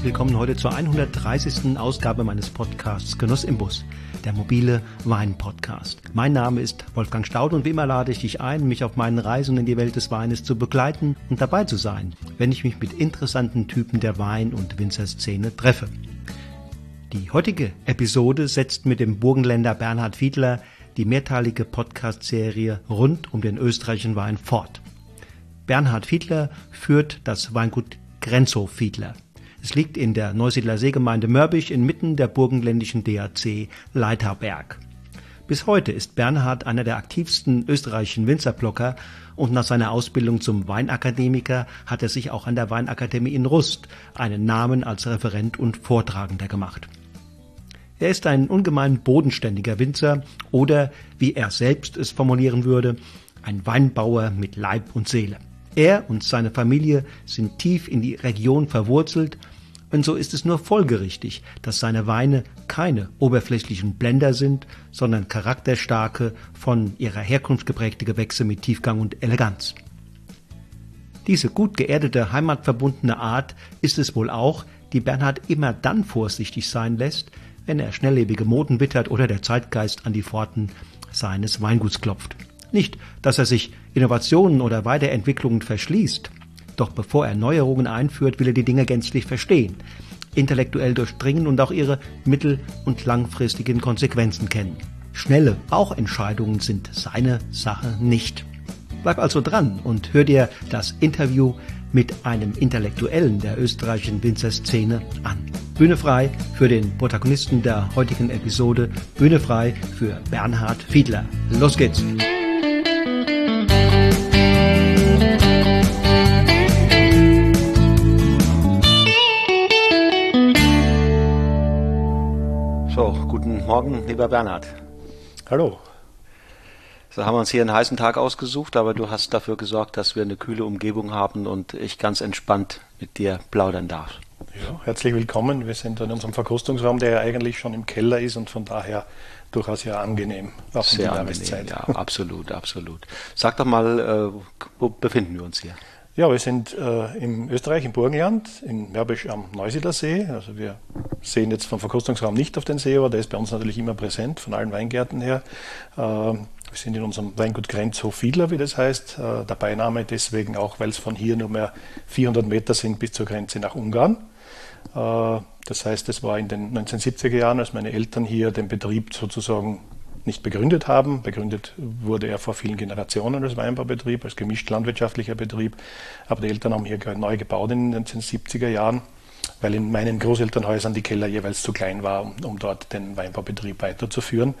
herzlich willkommen heute zur 130. Ausgabe meines Podcasts Genuss im Bus, der mobile Wein-Podcast. Mein Name ist Wolfgang Staud und wie immer lade ich dich ein, mich auf meinen Reisen in die Welt des Weines zu begleiten und dabei zu sein, wenn ich mich mit interessanten Typen der Wein- und Winzerszene treffe. Die heutige Episode setzt mit dem Burgenländer Bernhard Fiedler die mehrteilige Podcast-Serie rund um den österreichischen Wein fort. Bernhard Fiedler führt das Weingut Grenzhof Fiedler. Es liegt in der Neusiedler Seegemeinde Mörbisch inmitten der burgenländischen DAC Leiterberg. Bis heute ist Bernhard einer der aktivsten österreichischen Winzerblocker und nach seiner Ausbildung zum Weinakademiker hat er sich auch an der Weinakademie in Rust einen Namen als Referent und Vortragender gemacht. Er ist ein ungemein bodenständiger Winzer oder, wie er selbst es formulieren würde, ein Weinbauer mit Leib und Seele. Er und seine Familie sind tief in die Region verwurzelt und so ist es nur folgerichtig, dass seine Weine keine oberflächlichen Blender sind, sondern charakterstarke, von ihrer Herkunft geprägte Gewächse mit Tiefgang und Eleganz. Diese gut geerdete, heimatverbundene Art ist es wohl auch, die Bernhard immer dann vorsichtig sein lässt, wenn er schnelllebige Moden wittert oder der Zeitgeist an die Pforten seines Weinguts klopft. Nicht, dass er sich Innovationen oder Weiterentwicklungen verschließt, doch bevor er Neuerungen einführt, will er die Dinge gänzlich verstehen, intellektuell durchdringen und auch ihre mittel- und langfristigen Konsequenzen kennen. Schnelle Bauchentscheidungen sind seine Sache nicht. Bleib also dran und hör dir das Interview mit einem Intellektuellen der österreichischen Winzerszene an. Bühne frei für den Protagonisten der heutigen Episode, Bühne frei für Bernhard Fiedler. Los geht's! Morgen, lieber Bernhard. Hallo. So haben wir uns hier einen heißen Tag ausgesucht, aber du hast dafür gesorgt, dass wir eine kühle Umgebung haben und ich ganz entspannt mit dir plaudern darf. Ja, herzlich willkommen. Wir sind in unserem Verkostungsraum, der ja eigentlich schon im Keller ist und von daher durchaus ja angenehm. Auch Sehr angenehm, ja, absolut, absolut. Sag doch mal, äh, wo befinden wir uns hier? Ja, wir sind äh, in Österreich, im Burgenland, in Mörbisch am Neusiedler See. Also wir sehen jetzt vom Verkostungsraum nicht auf den See, aber der ist bei uns natürlich immer präsent, von allen Weingärten her. Äh, wir sind in unserem Weingut Grenzhof Fiedler, wie das heißt. Äh, der Beiname deswegen auch, weil es von hier nur mehr 400 Meter sind bis zur Grenze nach Ungarn. Äh, das heißt, es war in den 1970er Jahren, als meine Eltern hier den Betrieb sozusagen nicht begründet haben. Begründet wurde er vor vielen Generationen als Weinbaubetrieb, als gemischt landwirtschaftlicher Betrieb. Aber die Eltern haben hier neu gebaut in den 1970er Jahren, weil in meinen Großelternhäusern die Keller jeweils zu klein war, um, um dort den Weinbaubetrieb weiterzuführen.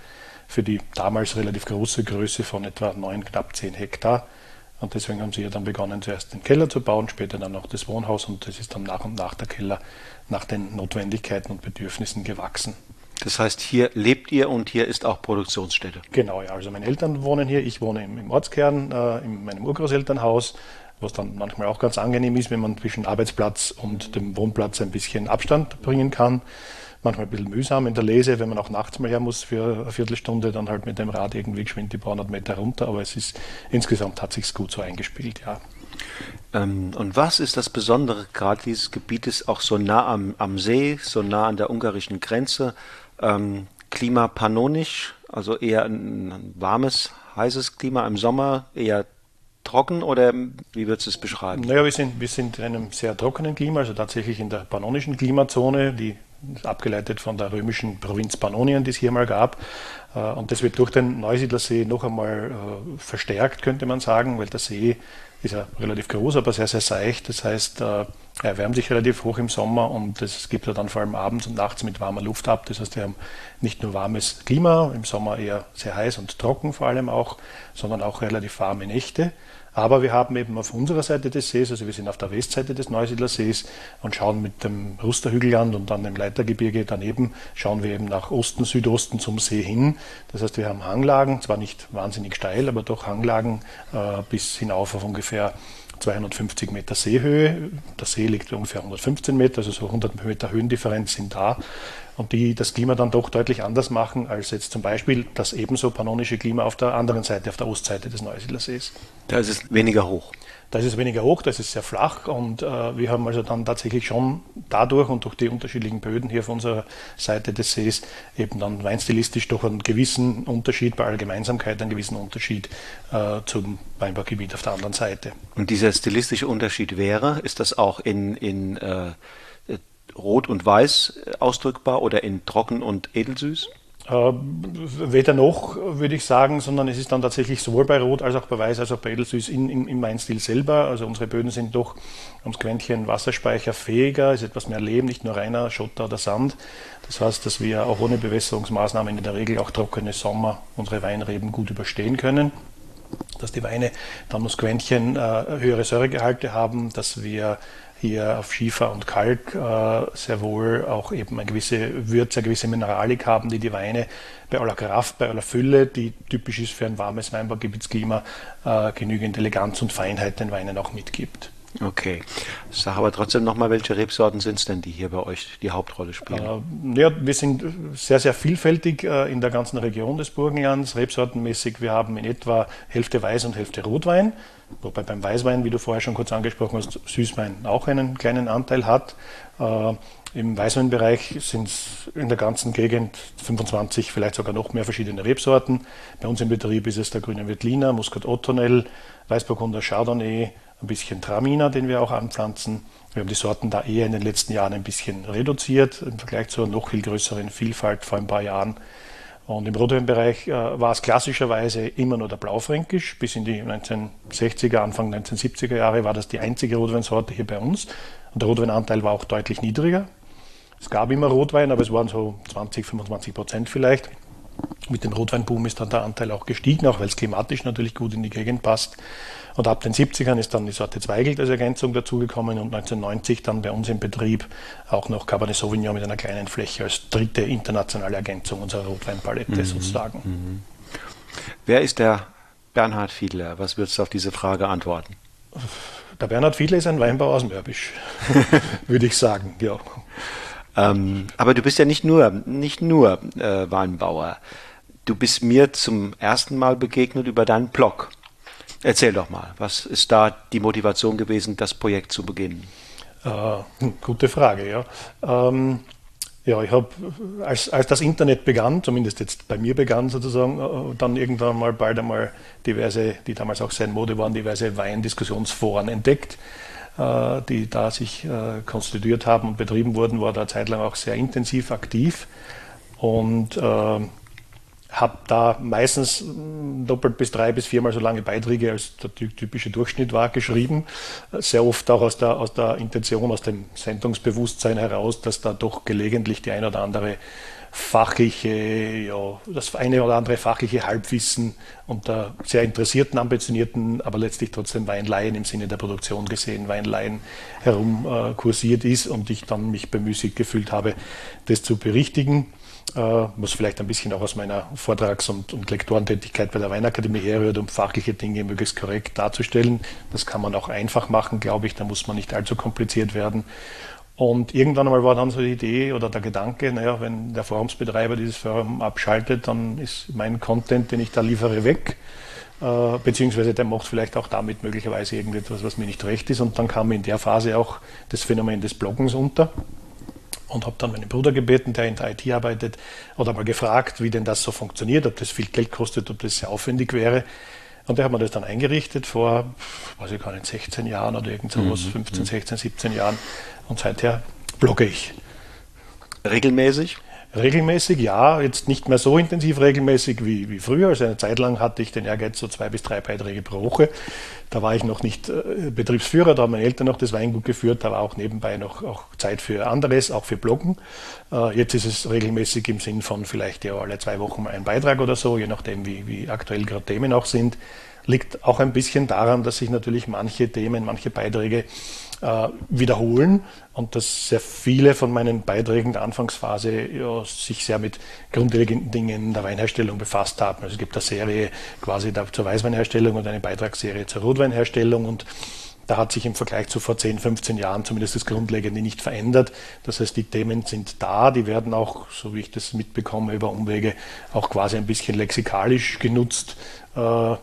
Für die damals relativ große Größe von etwa 9, knapp 10 Hektar. Und deswegen haben sie ja dann begonnen, zuerst den Keller zu bauen, später dann auch das Wohnhaus und das ist dann nach und nach der Keller nach den Notwendigkeiten und Bedürfnissen gewachsen. Das heißt, hier lebt ihr und hier ist auch Produktionsstätte. Genau, ja. Also meine Eltern wohnen hier, ich wohne im, im Ortskern, äh, in meinem Urgroßelternhaus, was dann manchmal auch ganz angenehm ist, wenn man zwischen Arbeitsplatz und dem Wohnplatz ein bisschen Abstand bringen kann. Manchmal ein bisschen mühsam in der Lese, wenn man auch nachts mal her muss für eine Viertelstunde, dann halt mit dem Rad irgendwie geschwind die paar hundert Meter runter. Aber es ist insgesamt hat sich's gut so eingespielt, ja. Ähm, und was ist das Besondere gerade dieses Gebietes auch so nah am, am See, so nah an der ungarischen Grenze? Ähm, Klima pannonisch, also eher ein, warmes, heißes Klima im Sommer, eher trocken oder wie würdest du es beschreiben? Naja, wir sind, wir sind in einem sehr trockenen Klima, also tatsächlich in der pannonischen Klimazone, die ist abgeleitet von der römischen Provinz Pannonien, die es hier mal gab. Äh, und das wird durch den Neusiedlersee noch einmal äh, verstärkt, könnte man sagen, weil der See ist ja relativ groß, aber sehr, sehr seicht. Das heißt, äh, er wärmt sich relativ hoch im Sommer und es gibt ja dann vor allem abends und nachts mit warmer Luft ab. Das heißt, wir haben nicht nur warmes Klima, im Sommer eher sehr heiß und trocken vor allem auch, sondern auch relativ warme Nächte. Aber wir haben eben auf unserer Seite des Sees, also wir sind auf der Westseite des Neusiedler Sees und schauen mit dem Rusterhügelland und dann dem Leitergebirge daneben, schauen wir eben nach Osten, Südosten zum See hin. Das heißt, wir haben Hanglagen, zwar nicht wahnsinnig steil, aber doch Hanglagen äh, bis hinauf auf ungefähr 250 Meter Seehöhe. Der See liegt ungefähr 115 Meter, also so 100 Meter Höhendifferenz sind da und die das Klima dann doch deutlich anders machen als jetzt zum Beispiel das ebenso pannonische Klima auf der anderen Seite, auf der Ostseite des Neusiedler Sees. Da ist es weniger hoch. Da ist es weniger hoch, da ist es sehr flach und äh, wir haben also dann tatsächlich schon dadurch und durch die unterschiedlichen Böden hier auf unserer Seite des Sees eben dann weinstilistisch doch einen gewissen Unterschied, bei aller Gemeinsamkeit einen gewissen Unterschied äh, zum Weinbaugebiet auf der anderen Seite. Und dieser stilistische Unterschied wäre, ist das auch in, in äh, Rot und Weiß ausdrückbar oder in Trocken und Edelsüß? Äh, weder noch, würde ich sagen, sondern es ist dann tatsächlich sowohl bei Rot als auch bei Weiß als auch bei Edelsüß in, in, im Weinstil selber. Also unsere Böden sind doch ums Quäntchen wasserspeicherfähiger, ist etwas mehr Lehm, nicht nur reiner Schotter oder Sand. Das heißt, dass wir auch ohne Bewässerungsmaßnahmen in der Regel auch trockene Sommer unsere Weinreben gut überstehen können. Dass die Weine dann ums Quäntchen äh, höhere Säuregehalte haben, dass wir hier auf Schiefer und Kalk äh, sehr wohl auch eben eine gewisse Würze, eine gewisse Mineralik haben, die die Weine bei aller Kraft, bei aller Fülle, die typisch ist für ein warmes Weinbaugebietsklima, äh, genügend Eleganz und Feinheit den Weinen auch mitgibt. Okay. Sag aber trotzdem nochmal, welche Rebsorten sind es denn, die hier bei euch die Hauptrolle spielen? Äh, ja, wir sind sehr, sehr vielfältig äh, in der ganzen Region des Burgenlands, rebsortenmäßig. Wir haben in etwa Hälfte Weiß und Hälfte Rotwein, wobei beim Weißwein, wie du vorher schon kurz angesprochen hast, Süßwein auch einen kleinen Anteil hat. Äh, Im Weißweinbereich sind es in der ganzen Gegend 25, vielleicht sogar noch mehr verschiedene Rebsorten. Bei uns im Betrieb ist es der grüne Veltliner, Muscat Ottonel, Weißburgunder Chardonnay, ein bisschen Traminer, den wir auch anpflanzen. Wir haben die Sorten da eher in den letzten Jahren ein bisschen reduziert im Vergleich zur noch viel größeren Vielfalt vor ein paar Jahren. Und im Rotweinbereich äh, war es klassischerweise immer nur der Blaufränkisch. Bis in die 1960er, Anfang 1970er Jahre war das die einzige Rotweinsorte hier bei uns. Und der Rotweinanteil war auch deutlich niedriger. Es gab immer Rotwein, aber es waren so 20, 25 Prozent vielleicht. Mit dem Rotweinboom ist dann der Anteil auch gestiegen, auch weil es klimatisch natürlich gut in die Gegend passt. Und ab den 70ern ist dann die Sorte Zweigelt als Ergänzung dazugekommen und 1990 dann bei uns im Betrieb auch noch Cabernet Sauvignon mit einer kleinen Fläche als dritte internationale Ergänzung unserer Rotweinpalette mhm. sozusagen. Mhm. Wer ist der Bernhard Fiedler? Was würdest du auf diese Frage antworten? Der Bernhard Fiedler ist ein Weinbauer aus Mörbisch, würde ich sagen, ja. Ähm, aber du bist ja nicht nur, nicht nur äh, Weinbauer. Du bist mir zum ersten Mal begegnet über deinen Blog. Erzähl doch mal, was ist da die Motivation gewesen, das Projekt zu beginnen? Äh, gute Frage, ja. Ähm, ja, ich habe, als, als das Internet begann, zumindest jetzt bei mir begann sozusagen, äh, dann irgendwann mal bald einmal diverse, die damals auch sehr in Mode waren, diverse Weindiskussionsforen entdeckt, äh, die da sich äh, konstituiert haben und betrieben wurden, war da zeitlang auch sehr intensiv aktiv. Und äh, habe da meistens hm, doppelt bis drei bis viermal so lange Beiträge als der typische Durchschnitt war geschrieben. Sehr oft auch aus der, aus der Intention, aus dem Sendungsbewusstsein heraus, dass da doch gelegentlich die ein oder andere fachliche, ja, das eine oder andere fachliche Halbwissen unter sehr interessierten, ambitionierten, aber letztlich trotzdem Weinleihen im Sinne der Produktion gesehen, Weinleihen herum äh, ist und ich dann mich bemüßigt gefühlt habe, das zu berichtigen äh, was vielleicht ein bisschen auch aus meiner Vortrags- und, und Lektorentätigkeit bei der Weinakademie herrührt, um fachliche Dinge möglichst korrekt darzustellen. Das kann man auch einfach machen, glaube ich, da muss man nicht allzu kompliziert werden. Und irgendwann einmal war dann so die Idee oder der Gedanke, naja, wenn der Forumsbetreiber dieses Forum abschaltet, dann ist mein Content, den ich da liefere, weg. Äh, beziehungsweise der macht vielleicht auch damit möglicherweise irgendetwas, was mir nicht recht ist. Und dann kam in der Phase auch das Phänomen des Bloggens unter und habe dann meinen Bruder gebeten, der in der IT arbeitet, oder mal gefragt, wie denn das so funktioniert, ob das viel Geld kostet, ob das sehr aufwendig wäre. Und der hat mir das dann eingerichtet vor, weiß ich gar nicht, 16 Jahren oder irgend sowas, mhm. 15, 16, 17 Jahren. Und seither blogge ich. Regelmäßig? Regelmäßig, ja, jetzt nicht mehr so intensiv regelmäßig wie, wie früher. Also eine Zeit lang hatte ich den Ehrgeiz, so zwei bis drei Beiträge pro Woche. Da war ich noch nicht äh, Betriebsführer, da haben meine Eltern noch das Weingut geführt, da war auch nebenbei noch auch Zeit für anderes, auch für Bloggen. Äh, jetzt ist es regelmäßig im Sinn von vielleicht ja alle zwei Wochen ein Beitrag oder so, je nachdem, wie, wie aktuell gerade Themen auch sind. Liegt auch ein bisschen daran, dass sich natürlich manche Themen, manche Beiträge äh, wiederholen und dass sehr viele von meinen Beiträgen der Anfangsphase ja, sich sehr mit grundlegenden Dingen der Weinherstellung befasst haben. Also es gibt eine Serie quasi zur Weißweinherstellung und eine Beitragsserie zur Rotweinherstellung und da hat sich im Vergleich zu vor 10, 15 Jahren zumindest das Grundlegende nicht verändert. Das heißt, die Themen sind da, die werden auch, so wie ich das mitbekomme, über Umwege auch quasi ein bisschen lexikalisch genutzt. Äh,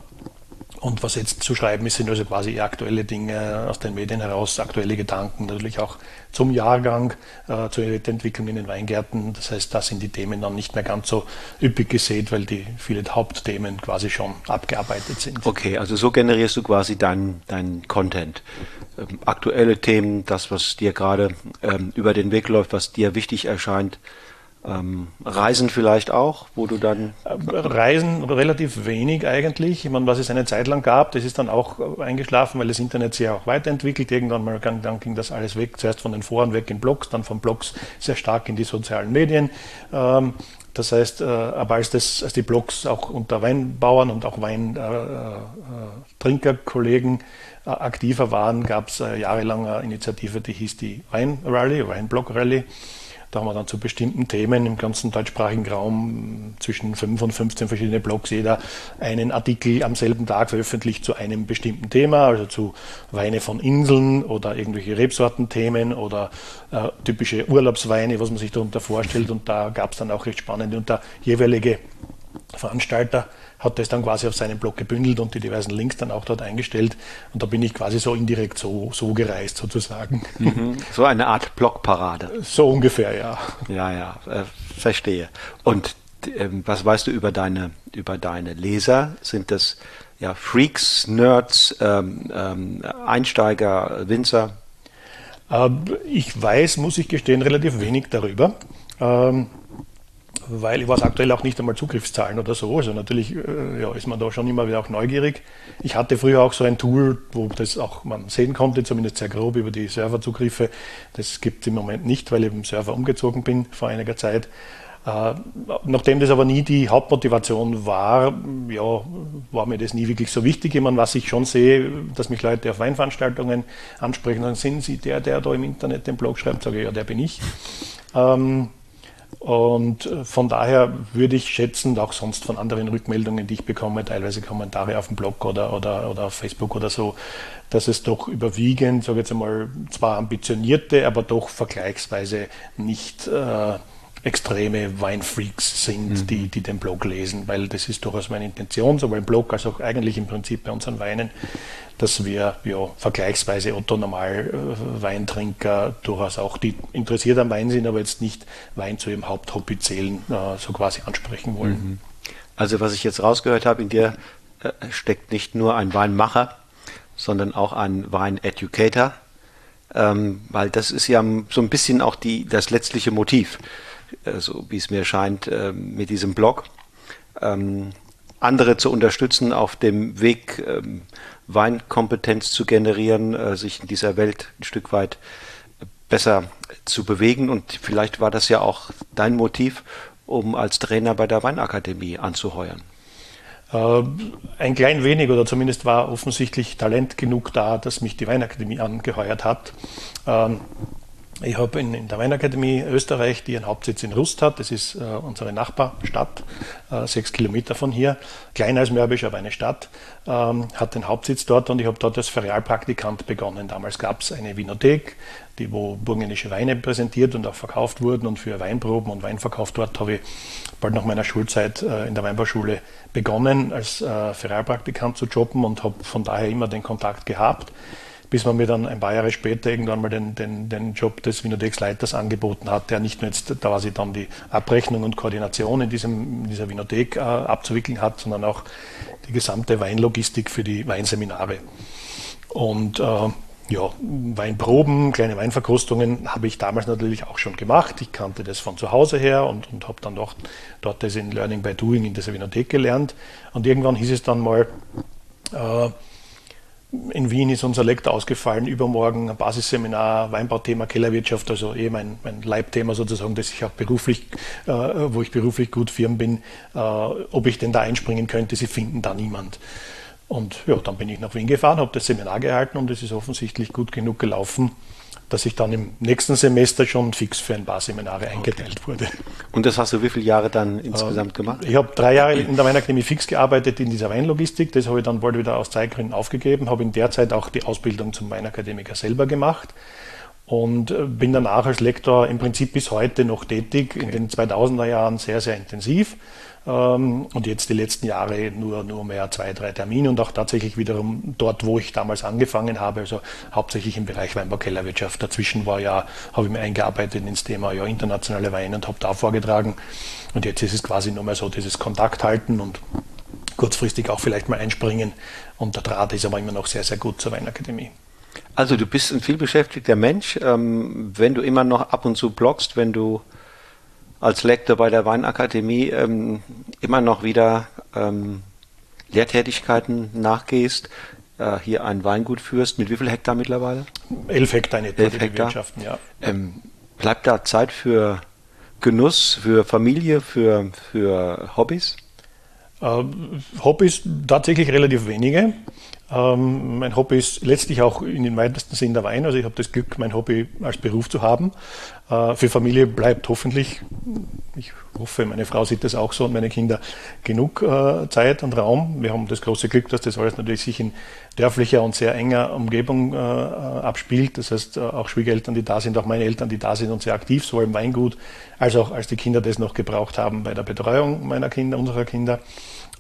Und was jetzt zu schreiben ist, sind also quasi aktuelle Dinge aus den Medien heraus, aktuelle Gedanken, natürlich auch zum Jahrgang, äh, zur Entwicklung in den Weingärten. Das heißt, da sind die Themen dann nicht mehr ganz so üppig gesät, weil die viele Hauptthemen quasi schon abgearbeitet sind. Okay, also so generierst du quasi deinen dein Content. Ähm, aktuelle Themen, das, was dir gerade ähm, über den Weg läuft, was dir wichtig erscheint, ähm, Reisen vielleicht auch, wo du dann. Reisen relativ wenig eigentlich. Ich meine, was es eine Zeit lang gab, das ist dann auch eingeschlafen, weil das Internet sich auch weiterentwickelt. Irgendwann mal dann ging das alles weg, zuerst von den Foren weg in Blogs, dann von Blogs sehr stark in die sozialen Medien. Ähm, das heißt, äh, aber als, das, als die Blogs auch unter Weinbauern und auch Weintrinkerkollegen äh, äh, aktiver waren, gab es jahrelang eine Initiative, die hieß die Weinrally, Weinblog-Rally. Da haben wir dann zu bestimmten Themen im ganzen deutschsprachigen Raum zwischen 5 und 15 verschiedene Blogs jeder einen Artikel am selben Tag veröffentlicht zu einem bestimmten Thema, also zu Weine von Inseln oder irgendwelche Rebsortenthemen oder äh, typische Urlaubsweine, was man sich darunter vorstellt. Und da gab es dann auch recht spannende und der jeweilige Veranstalter hat das dann quasi auf seinem Blog gebündelt und die diversen Links dann auch dort eingestellt. Und da bin ich quasi so indirekt so, so gereist sozusagen. Mhm. So eine Art Blogparade. So ungefähr, ja. Ja, ja, äh, verstehe. Und äh, was weißt du über deine, über deine Leser? Sind das ja, Freaks, Nerds, ähm, ähm, Einsteiger, Winzer? Ähm, ich weiß, muss ich gestehen, relativ wenig darüber. Ähm, weil ich weiß aktuell auch nicht einmal Zugriffszahlen oder so. Also natürlich äh, ja, ist man da schon immer wieder auch neugierig. Ich hatte früher auch so ein Tool, wo das auch man sehen konnte, zumindest sehr grob über die Serverzugriffe. Das gibt es im Moment nicht, weil ich im Server umgezogen bin vor einiger Zeit. Äh, nachdem das aber nie die Hauptmotivation war, ja, war mir das nie wirklich so wichtig. Ich meine, was ich schon sehe, dass mich Leute auf Weinveranstaltungen ansprechen, dann sind sie der, der da im Internet den Blog schreibt, sage ich, ja, der bin ich. Ähm, und äh, von daher würde ich schätzen, auch sonst von anderen Rückmeldungen, die ich bekomme, teilweise Kommentare auf dem Blog oder, oder, oder auf Facebook oder so, dass es doch überwiegend, sage ich jetzt einmal, zwar ambitionierte, aber doch vergleichsweise nicht äh, extreme Weinfreaks sind, mhm. die, die den Blog lesen, weil das ist durchaus meine Intention, sowohl im Blog als auch eigentlich im Prinzip bei unseren Weinen, dass wir ja, vergleichsweise Otto-Normal-Weintrinker durchaus auch, die interessiert am Wein sind, aber jetzt nicht Wein zu ihrem Haupthobby zählen, äh, so quasi ansprechen wollen. Mhm. Also was ich jetzt rausgehört habe, in dir äh, steckt nicht nur ein Weinmacher, sondern auch ein Wein-Educator, ähm, weil das ist ja so ein bisschen auch die, das letztliche Motiv äh, so wie es mir scheint, äh, mit diesem Blog. Ähm, andere zu unterstützen auf dem Weg, ähm, Weinkompetenz zu generieren, äh, sich in dieser Welt ein Stück weit besser zu bewegen. Und vielleicht war das ja auch dein Motiv, um als Trainer bei der Weinakademie anzuheuern. ein klein wenig oder zumindest war offensichtlich Talent genug da, dass mich die Weinakademie angeheuert hat. Ich habe in, in, der Weinakademie Österreich, die ihren Hauptsitz in Rust hat, das ist äh, unsere Nachbarstadt, äh, sechs Kilometer von hier, kleiner als Mörbisch, aber eine Stadt, ähm, hat den Hauptsitz dort und ich habe dort als Ferialpraktikant begonnen. Damals gab es eine Vinothek, die, wo burgendische Weine präsentiert und auch verkauft wurden und für Weinproben und Weinverkauf dort habe ich bald nach meiner Schulzeit äh, in der Weinbauschule begonnen, als äh, Ferialpraktikant zu jobben und habe von daher immer den Kontakt gehabt bis man mir dann ein paar Jahre später irgendwann mal den, den, den Job des Winotheksleiters angeboten hat, der nicht nur jetzt quasi dann die Abrechnung und Koordination in, diesem, in dieser Winothek äh, abzuwickeln hat, sondern auch die gesamte Weinlogistik für die Weinseminare. Und äh, ja, Weinproben, kleine Weinverkostungen habe ich damals natürlich auch schon gemacht. Ich kannte das von zu Hause her und, und habe dann dort, dort das in Learning by Doing in dieser Winothek gelernt. Und irgendwann hieß es dann mal, äh, in Wien ist unser Lektor ausgefallen, übermorgen ein Basisseminar, Weinbauthema, Kellerwirtschaft, also eh mein, mein Leibthema sozusagen, das ich auch beruflich, äh, wo ich beruflich gut firm bin, äh, ob ich denn da einspringen könnte, sie finden da niemand. Und ja, dann bin ich nach Wien gefahren, habe das Seminar gehalten und es ist offensichtlich gut genug gelaufen, dass ich dann im nächsten Semester schon fix für ein paar Seminare eingeteilt okay. wurde. Und das hast du wie viele Jahre dann insgesamt äh, gemacht? Ich habe drei Jahre in der Weinakademie fix gearbeitet in dieser Weinlogistik. Das habe ich dann bald wieder aus Zeitgründen aufgegeben, habe in der Zeit auch die Ausbildung zum Weinakademiker selber gemacht und äh, bin danach als Lektor im Prinzip bis heute noch tätig, okay. in den 2000er Jahren sehr, sehr intensiv. Ähm, und jetzt die letzten Jahre nur, nur mehr zwei, drei Termine und auch tatsächlich wiederum dort, wo ich damals angefangen habe, also hauptsächlich im Bereich Weinbaukellerwirtschaft. Dazwischen war ja, habe ich mir eingearbeitet ins Thema ja, internationale Weine und habe da vorgetragen. Und jetzt ist es quasi nur mehr so dieses Kontakt halten und kurzfristig auch vielleicht mal einspringen. Und der Draht ist aber immer noch sehr, sehr gut zur Weinakademie. Also du bist ein vielbeschäftigter Mensch. Ähm, wenn du immer noch ab und zu bloggst, wenn du als Lektor bei der Weinakademie ähm, immer noch wieder ähm, Lehrtätigkeiten nachgehst, äh, hier ein Weingut führst. Mit wie viel Hektar mittlerweile? Elf Hektar in etwa Elf Hektar. ja. Ähm, bleibt da Zeit für Genuss, für Familie, für, für Hobbys? Äh, Hobbys tatsächlich relativ wenige. Ähm, mein Hobby ist letztlich auch in den weitesten Sinn der Wein. Also ich habe das Glück, mein Hobby als Beruf zu haben. Äh, für Familie bleibt hoffentlich, ich hoffe, meine Frau sieht das auch so und meine Kinder genug äh, Zeit und Raum. Wir haben das große Glück, dass das alles natürlich sich in dörflicher und sehr enger Umgebung äh, abspielt. Das heißt, äh, auch Schwiegereltern, die da sind, auch meine Eltern, die da sind und sehr aktiv, sowohl im Weingut als auch als die Kinder das noch gebraucht haben bei der Betreuung meiner Kinder, unserer Kinder.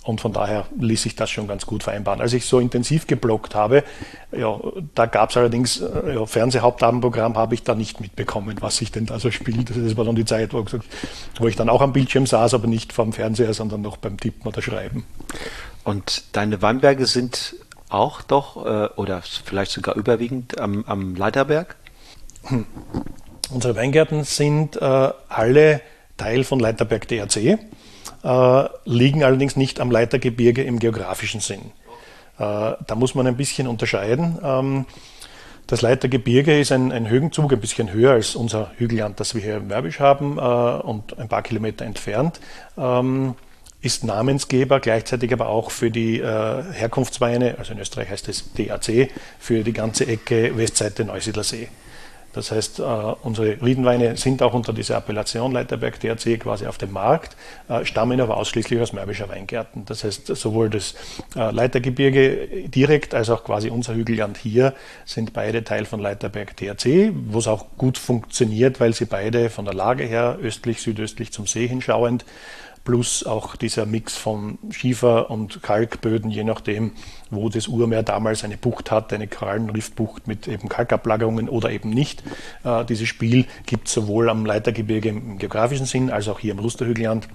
Und von daher ließ sich das schon ganz gut vereinbaren. Als ich so intensiv geblockt habe, ja, da gab es allerdings, äh, ja, Fernsehhauptabendprogramm habe ich da nicht mitbekommen, was sich denn da so spielt. Das war dann die Zeit, wo, wo ich dann auch am Bildschirm saß, aber nicht vorm Fernseher, sondern noch beim Tippen oder Schreiben. Und deine Weinberge sind auch doch, äh, oder vielleicht sogar überwiegend am, am Leiterberg? Hm. Unsere Weingärten sind äh, alle Teil von Leiterberg DRC äh, liegen allerdings nicht am Leitergebirge im geografischen Sinn. Äh, da muss man ein bisschen unterscheiden. Ähm, das Leitergebirge ist ein, ein, Höhenzug, ein bisschen höher als unser Hügelland, das wir hier im Werbisch haben äh, und ein paar Kilometer entfernt. Ähm, ist Namensgeber, gleichzeitig aber auch für die Herkunftsweine, also in Österreich heißt es DAC, für die ganze Ecke Westseite Neusiedlersee. Das heißt, äh, unsere Riedenweine sind auch unter dieser Appellation Leiterberg DRC quasi auf dem Markt, äh, stammen aber ausschließlich aus Märbischer Weingärten. Das heißt, sowohl das äh, Leitergebirge direkt als auch quasi unser Hügelland hier sind beide Teil von Leiterberg DRC, wo es auch gut funktioniert, weil sie beide von der Lage her östlich, südöstlich zum See hinschauend plus auch dieser Mix von Schiefer- und Kalkböden, je nachdem, wo das Urmeer damals eine Bucht hat, eine Korallenriffbucht mit eben Kalkablagerungen oder eben nicht. Äh, dieses Spiel gibt es sowohl am Leitergebirge im geografischen Sinn als auch hier im Rusterhügelland.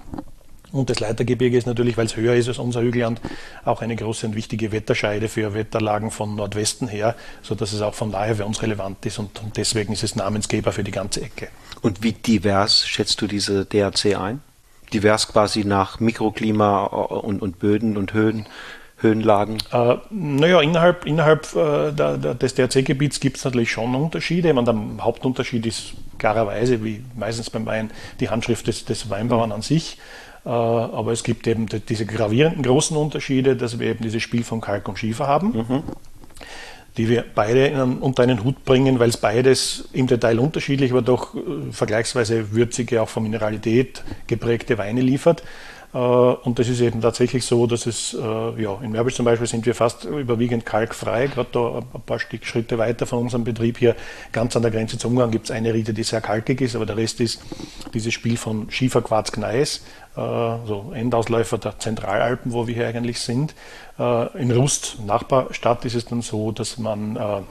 Und das Leitergebirge ist natürlich, weil es höher ist als unser Hügelland, auch eine große und wichtige Wetterscheide für Wetterlagen von Nordwesten her, sodass es auch von daher für uns relevant ist und, und deswegen ist es Namensgeber für die ganze Ecke. Und wie divers schätzt du diese DRC ein? Divers quasi nach Mikroklima äh, und, und Böden und Höhen. Höhenlagen? Äh, naja, innerhalb, innerhalb äh, der, der, des DRC-Gebiets gibt es natürlich schon Unterschiede. meine, der Hauptunterschied ist klarerweise, wie meistens beim Wein, die Handschrift des, des Weinbauern an sich. Äh, aber es gibt eben diese gravierenden großen Unterschiede, dass wir eben dieses Spiel von Kalk und Schiefer haben. Mhm die wir beide in, unter einen Hut bringen, weil es beides im Detail unterschiedlich, aber doch äh, vergleichsweise würzige, auch von Mineralität geprägte Weine liefert. Äh, und das ist eben tatsächlich so, dass es, äh, ja, in Märbisch zum Beispiel sind wir fast überwiegend kalkfrei, gerade da ein paar Schritte weiter von unserem Betrieb hier, ganz an der Grenze zum Ungarn gibt es eine Riede, die sehr kalkig ist, aber der Rest ist dieses Spiel von Schieferquarz Gneis, so Endausläufer der Zentralalpen, wo wir hier eigentlich sind. Äh, in Rust, Nachbarstadt, ist es dann so, dass man äh,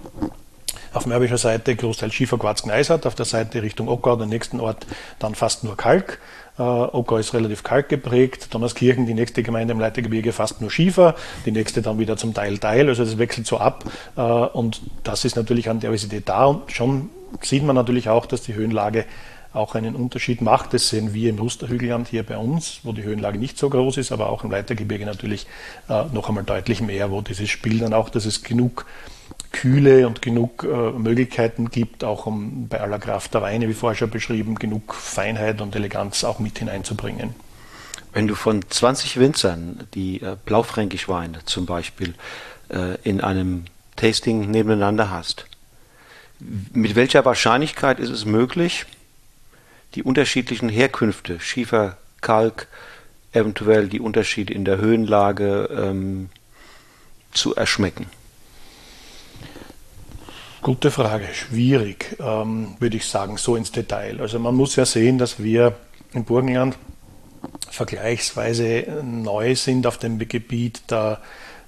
auf märbischer Seite großteils Schieferquarz-Gneis hat, auf der Seite Richtung Ockau, der nächsten Ort, dann fast nur Kalk. Äh, Ockau ist relativ kalk geprägt, Donnerskirchen, die nächste Gemeinde im Leitergebirge, fast nur Schiefer, die nächste dann wieder zum Teil Teil, also das wechselt so ab äh, und das ist natürlich an Diversität da und schon sieht man natürlich auch, dass die Höhenlage auch einen Unterschied macht. Das sehen wir im Rusterhügelland hier bei uns, wo die Höhenlage nicht so groß ist, aber auch im Leitergebirge natürlich äh, noch einmal deutlich mehr, wo dieses Spiel dann auch, dass es genug Kühle und genug äh, Möglichkeiten gibt, auch um bei aller Kraft der Weine, wie vorher schon beschrieben, genug Feinheit und Eleganz auch mit hineinzubringen. Wenn du von 20 Winzern die äh, Blaufränkisch-Weine zum Beispiel äh, in einem Tasting nebeneinander hast, mit welcher Wahrscheinlichkeit ist es möglich, die unterschiedlichen Herkünfte, Schiefer, Kalk, eventuell die Unterschiede in der Höhenlage ähm, zu erschmecken? Gute Frage, schwierig, ähm, würde ich sagen, so ins Detail. Also man muss ja sehen, dass wir im Burgenland vergleichsweise neu sind auf dem Gebiet der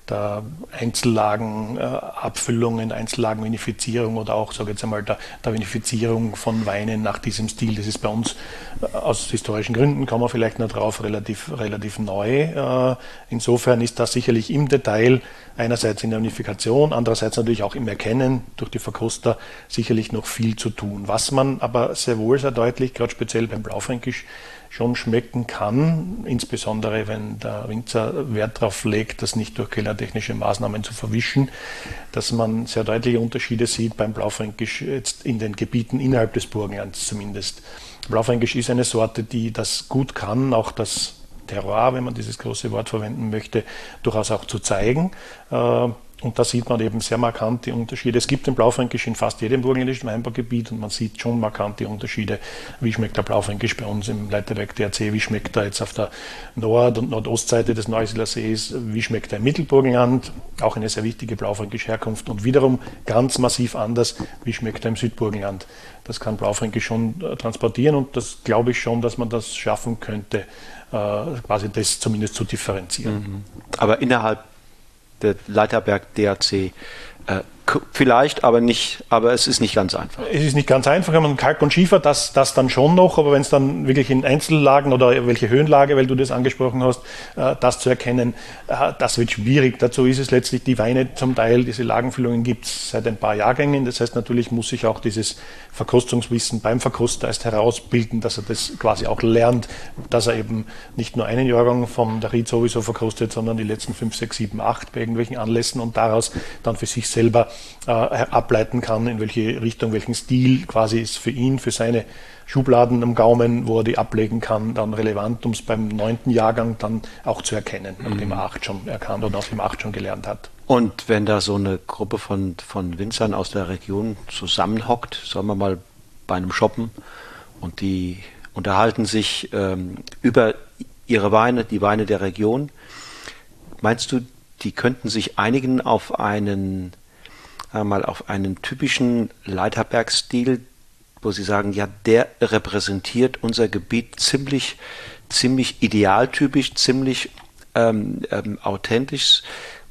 der Einzellagenabfüllungen, äh, Einzellagenvinifizierung oder auch, sage ich jetzt einmal, der, der Vinifizierung von Weinen nach diesem Stil. Das ist bei uns äh, aus historischen Gründen, kommen wir vielleicht noch drauf, relativ, relativ neu. Äh, insofern ist das sicherlich im Detail einerseits in der Unifikation, andererseits natürlich auch im Erkennen durch die Verkoster sicherlich noch viel zu tun. Was man aber sehr wohl sehr deutlich, gerade speziell beim Blaufränkisch, schon schmecken kann, insbesondere wenn der Winzer Wert darauf legt, das nicht durch kellertechnische Maßnahmen zu verwischen, dass man sehr deutliche Unterschiede sieht beim Blaufränkisch jetzt in den Gebieten innerhalb des Burgenlands zumindest. Blaufränkisch ist eine Sorte, die das gut kann, auch das Terroir, wenn man dieses große Wort verwenden möchte, durchaus auch zu zeigen. Und da sieht man eben sehr markante Unterschiede. Es gibt den Blaufränkisch in fast jedem burgenländischen Weinbaugebiet und man sieht schon markante Unterschiede. Wie schmeckt der Blaufränkisch bei uns im Leiterberg DRC? Wie schmeckt er jetzt auf der Nord- und Nordostseite des Neusiedler Sees? Wie schmeckt er im Mittelburgenland? Auch eine sehr wichtige Blaufränkische Herkunft. Und wiederum ganz massiv anders. Wie schmeckt er im Südburgenland? Das kann Blaufränkisch schon äh, transportieren und das glaube ich schon, dass man das schaffen könnte, äh, quasi das zumindest zu differenzieren. Mhm. Aber innerhalb der Leiterberg DRC äh, Vielleicht, aber nicht, aber es ist nicht ganz einfach. Es ist nicht ganz einfach, man Kalk und Schiefer, das, das dann schon noch, aber wenn es dann wirklich in Einzellagen oder welche Höhenlage, weil du das angesprochen hast, äh, das zu erkennen, äh, das wird schwierig. Dazu ist es letztlich die Weine zum Teil, diese Lagenfüllungen gibt es seit ein paar Jahrgängen. Das heißt, natürlich muss sich auch dieses Verkostungswissen beim Verkoster erst herausbilden, dass er das quasi auch lernt, dass er eben nicht nur einen Jahrgang vom der Ried sowieso verkostet, sondern die letzten fünf, sechs, sieben, acht bei irgendwelchen Anlässen und daraus dann für sich selber äh, ableiten kann, in welche Richtung, welchen Stil quasi ist für ihn, für seine Schubladen am Gaumen, wo er die ablegen kann, dann relevant, um es beim neunten Jahrgang dann auch zu erkennen, mhm. nachdem er acht schon erkannt oder aus dem acht schon gelernt hat. Und wenn da so eine Gruppe von, von Winzern aus der Region zusammenhockt, sagen wir mal bei einem Shoppen, und die unterhalten sich ähm, über ihre Weine, die Weine der Region, meinst du, die könnten sich einigen auf einen mal auf einen typischen Leiterbergstil, wo Sie sagen, ja, der repräsentiert unser Gebiet ziemlich, ziemlich idealtypisch, ziemlich ähm, ähm, authentisch.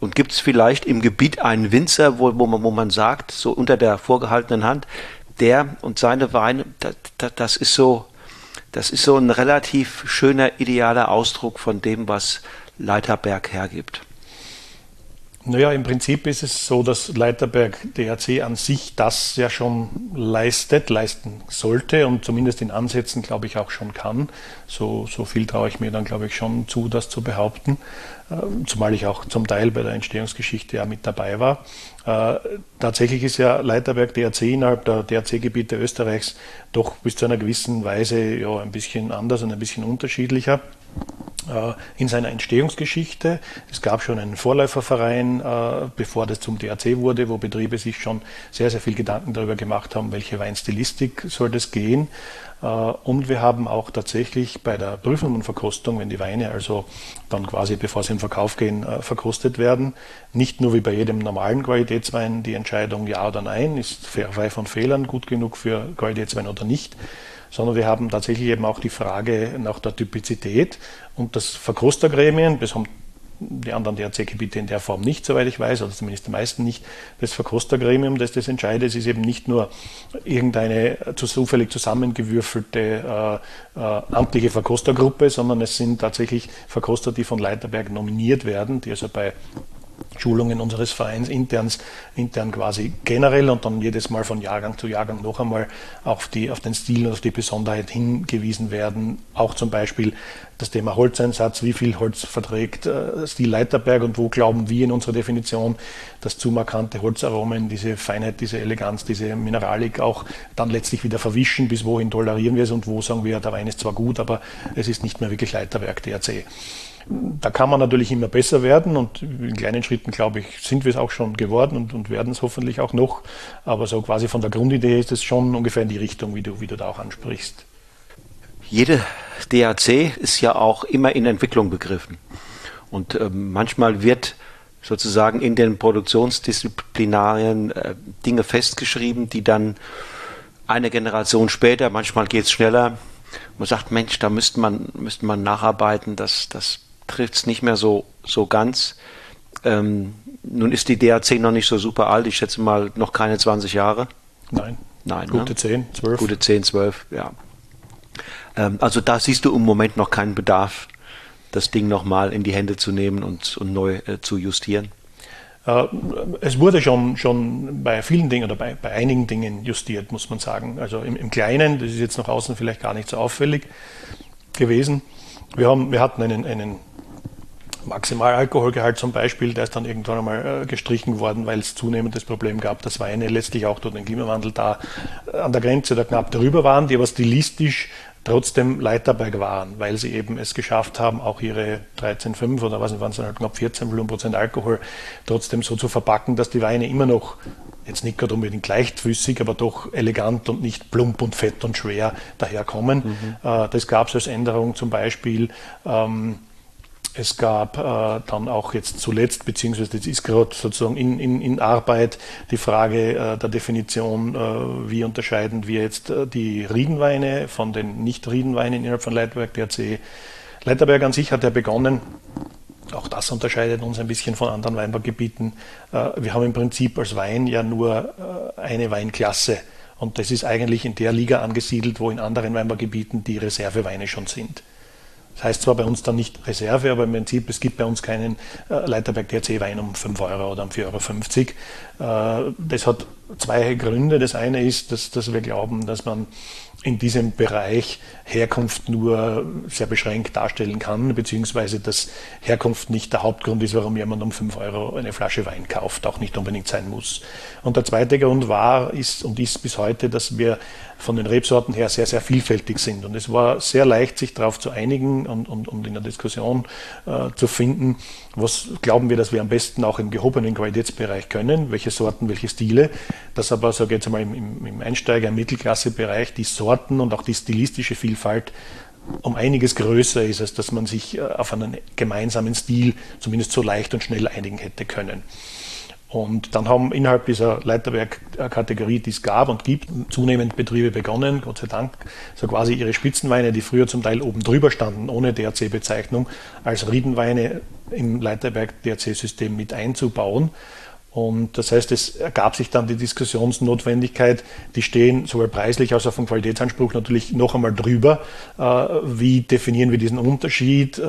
Und gibt es vielleicht im Gebiet einen Winzer, wo, wo, man, wo man sagt, so unter der vorgehaltenen Hand, der und seine Weine, das, das, ist so, das ist so ein relativ schöner, idealer Ausdruck von dem, was Leiterberg hergibt. Naja, im Prinzip ist es so, dass Leiterberg DRC an sich das ja schon leistet, leisten sollte und zumindest in Ansätzen, glaube ich, auch schon kann. So, so viel traue ich mir dann, glaube ich, schon zu, das zu behaupten. Äh, zumal ich auch zum Teil bei der Entstehungsgeschichte ja mit dabei war. Äh, tatsächlich ist ja Leiterberg DRC innerhalb der DRC-Gebiete Österreichs doch bis zu einer gewissen Weise ja, ein bisschen anders und ein bisschen unterschiedlicher. Äh, in seiner Entstehungsgeschichte. Es gab schon einen Vorläuferverein, äh, bevor das zum DRC wurde, wo Betriebe sich schon sehr, sehr viel Gedanken darüber gemacht haben, welche Weinstilistik soll das gehen. Äh, und wir haben auch tatsächlich bei der Prüfung und Verkostung, wenn die Weine also dann quasi, bevor sie in Verkauf gehen, verkostet werden, nicht nur wie bei jedem normalen Qualitätswein die Entscheidung ja oder nein, ist frei von Fehlern gut genug für Qualitätswein oder nicht, sondern wir haben tatsächlich eben auch die Frage nach der Typizität und das Verkrostergremien, das haben die anderen DRC-Gebiete in der Form nicht, soweit ich weiß, oder zumindest die meisten nicht. Das Verkostergremium, das das entscheidet, ist eben nicht nur irgendeine zufällig zusammengewürfelte äh, äh, amtliche Verkostergruppe, sondern es sind tatsächlich Verkoster, die von Leiterberg nominiert werden, die also bei Schulungen unseres Vereins interns, intern quasi generell und dann jedes Mal von Jahrgang zu Jahrgang noch einmal auf, die, auf den Stil und auf die Besonderheit hingewiesen werden. Auch zum Beispiel das Thema Holzeinsatz, wie viel Holz verträgt äh, Stil Leiterberg und wo glauben wir in unserer Definition, dass zu markante Holzaromen diese Feinheit, diese Eleganz, diese Mineralik auch dann letztlich wieder verwischen, bis wohin tolerieren wir es und wo sagen wir, der Wein ist zwar gut, aber es ist nicht mehr wirklich Leiterberg DRC. Da kann man natürlich immer besser werden und in kleinen Schritten, glaube ich, sind wir es auch schon geworden und, und werden es hoffentlich auch noch. Aber so quasi von der Grundidee ist es schon ungefähr in die Richtung, wie du, wie du da auch ansprichst. Jede DAC ist ja auch immer in Entwicklung begriffen. Und äh, manchmal wird sozusagen in den Produktionsdisziplinarien äh, Dinge festgeschrieben, die dann eine Generation später, manchmal geht es schneller, man sagt, Mensch, da müsste man, müsste man nacharbeiten, das, das trifft es nicht mehr so, so ganz. Ähm, nun ist die DAC noch nicht so super alt, ich schätze mal noch keine 20 Jahre. Nein. Nein. Gute ne? 10, 12. Gute 10, 12, ja. Ähm, also da siehst du im Moment noch keinen Bedarf, das Ding nochmal in die Hände zu nehmen und, und neu äh, zu justieren. Äh, es wurde schon, schon bei vielen Dingen oder bei, bei einigen Dingen justiert, muss man sagen. Also im, im Kleinen, das ist jetzt nach außen vielleicht gar nicht so auffällig gewesen. Wir, haben, wir hatten einen, einen Maximalalkoholgehalt zum Beispiel, der ist dann irgendwann einmal äh, gestrichen worden, weil es zunehmend das Problem gab, dass Weine letztlich auch durch den Klimawandel da äh, an der Grenze oder knapp darüber waren, die aber stilistisch trotzdem Leiterberg waren, weil sie eben es geschafft haben, auch ihre 13,5 oder was waren es dann halt knapp 14 Volumenprozent Alkohol trotzdem so zu verpacken, dass die Weine immer noch jetzt nicht gerade unbedingt leichtfüßig, aber doch elegant und nicht plump und fett und schwer daherkommen. Mhm. Äh, das gab es als Änderung zum Beispiel. Ähm, es gab äh, dann auch jetzt zuletzt, beziehungsweise das ist gerade sozusagen in, in, in Arbeit, die Frage äh, der Definition, äh, wie unterscheiden wir jetzt äh, die Riedenweine von den Nicht-Riedenweinen innerhalb von Leitwerk DRC. Leiterberg an sich hat ja begonnen, auch das unterscheidet uns ein bisschen von anderen Weinbaugebieten. Äh, wir haben im Prinzip als Wein ja nur äh, eine Weinklasse. Und das ist eigentlich in der Liga angesiedelt, wo in anderen Weinbaugebieten die Reserveweine schon sind. Das heißt zwar bei uns dann nicht Reserve, aber im Prinzip, es gibt bei uns keinen äh, Leiterberg DRC Wein um 5 Euro oder um 4,50 Euro. Äh, das hat zwei Gründe. Das eine ist, dass, dass wir glauben, dass man in diesem Bereich Herkunft nur sehr beschränkt darstellen kann, beziehungsweise dass Herkunft nicht der Hauptgrund ist, warum jemand um 5 Euro eine Flasche Wein kauft, auch nicht unbedingt sein muss. Und der zweite Grund war, ist und ist bis heute, dass wir von den Rebsorten her sehr, sehr vielfältig sind. Und es war sehr leicht, sich darauf zu einigen und, und, und in der Diskussion äh, zu finden, was glauben wir, dass wir am besten auch im gehobenen Qualitätsbereich können, welche Sorten, welche Stile. Das aber, sage ich jetzt einmal, im, im Einsteiger-, im Mittelklassebereich die Sorten und auch die stilistische Vielfalt um einiges größer ist, als dass man sich äh, auf einen gemeinsamen Stil zumindest so leicht und schnell einigen hätte können. Und dann haben innerhalb dieser Leiterwerk-Kategorie, die es gab und gibt, zunehmend Betriebe begonnen, Gott sei Dank, so quasi ihre Spitzenweine, die früher zum Teil oben drüber standen, ohne DRC-Bezeichnung, als Riedenweine im Leiterberg-DRC-System mit einzubauen. Und das heißt, es ergab sich dann die Diskussionsnotwendigkeit, die stehen sowohl preislich als auch vom Qualitätsanspruch natürlich noch einmal drüber. Äh, wie definieren wir diesen Unterschied?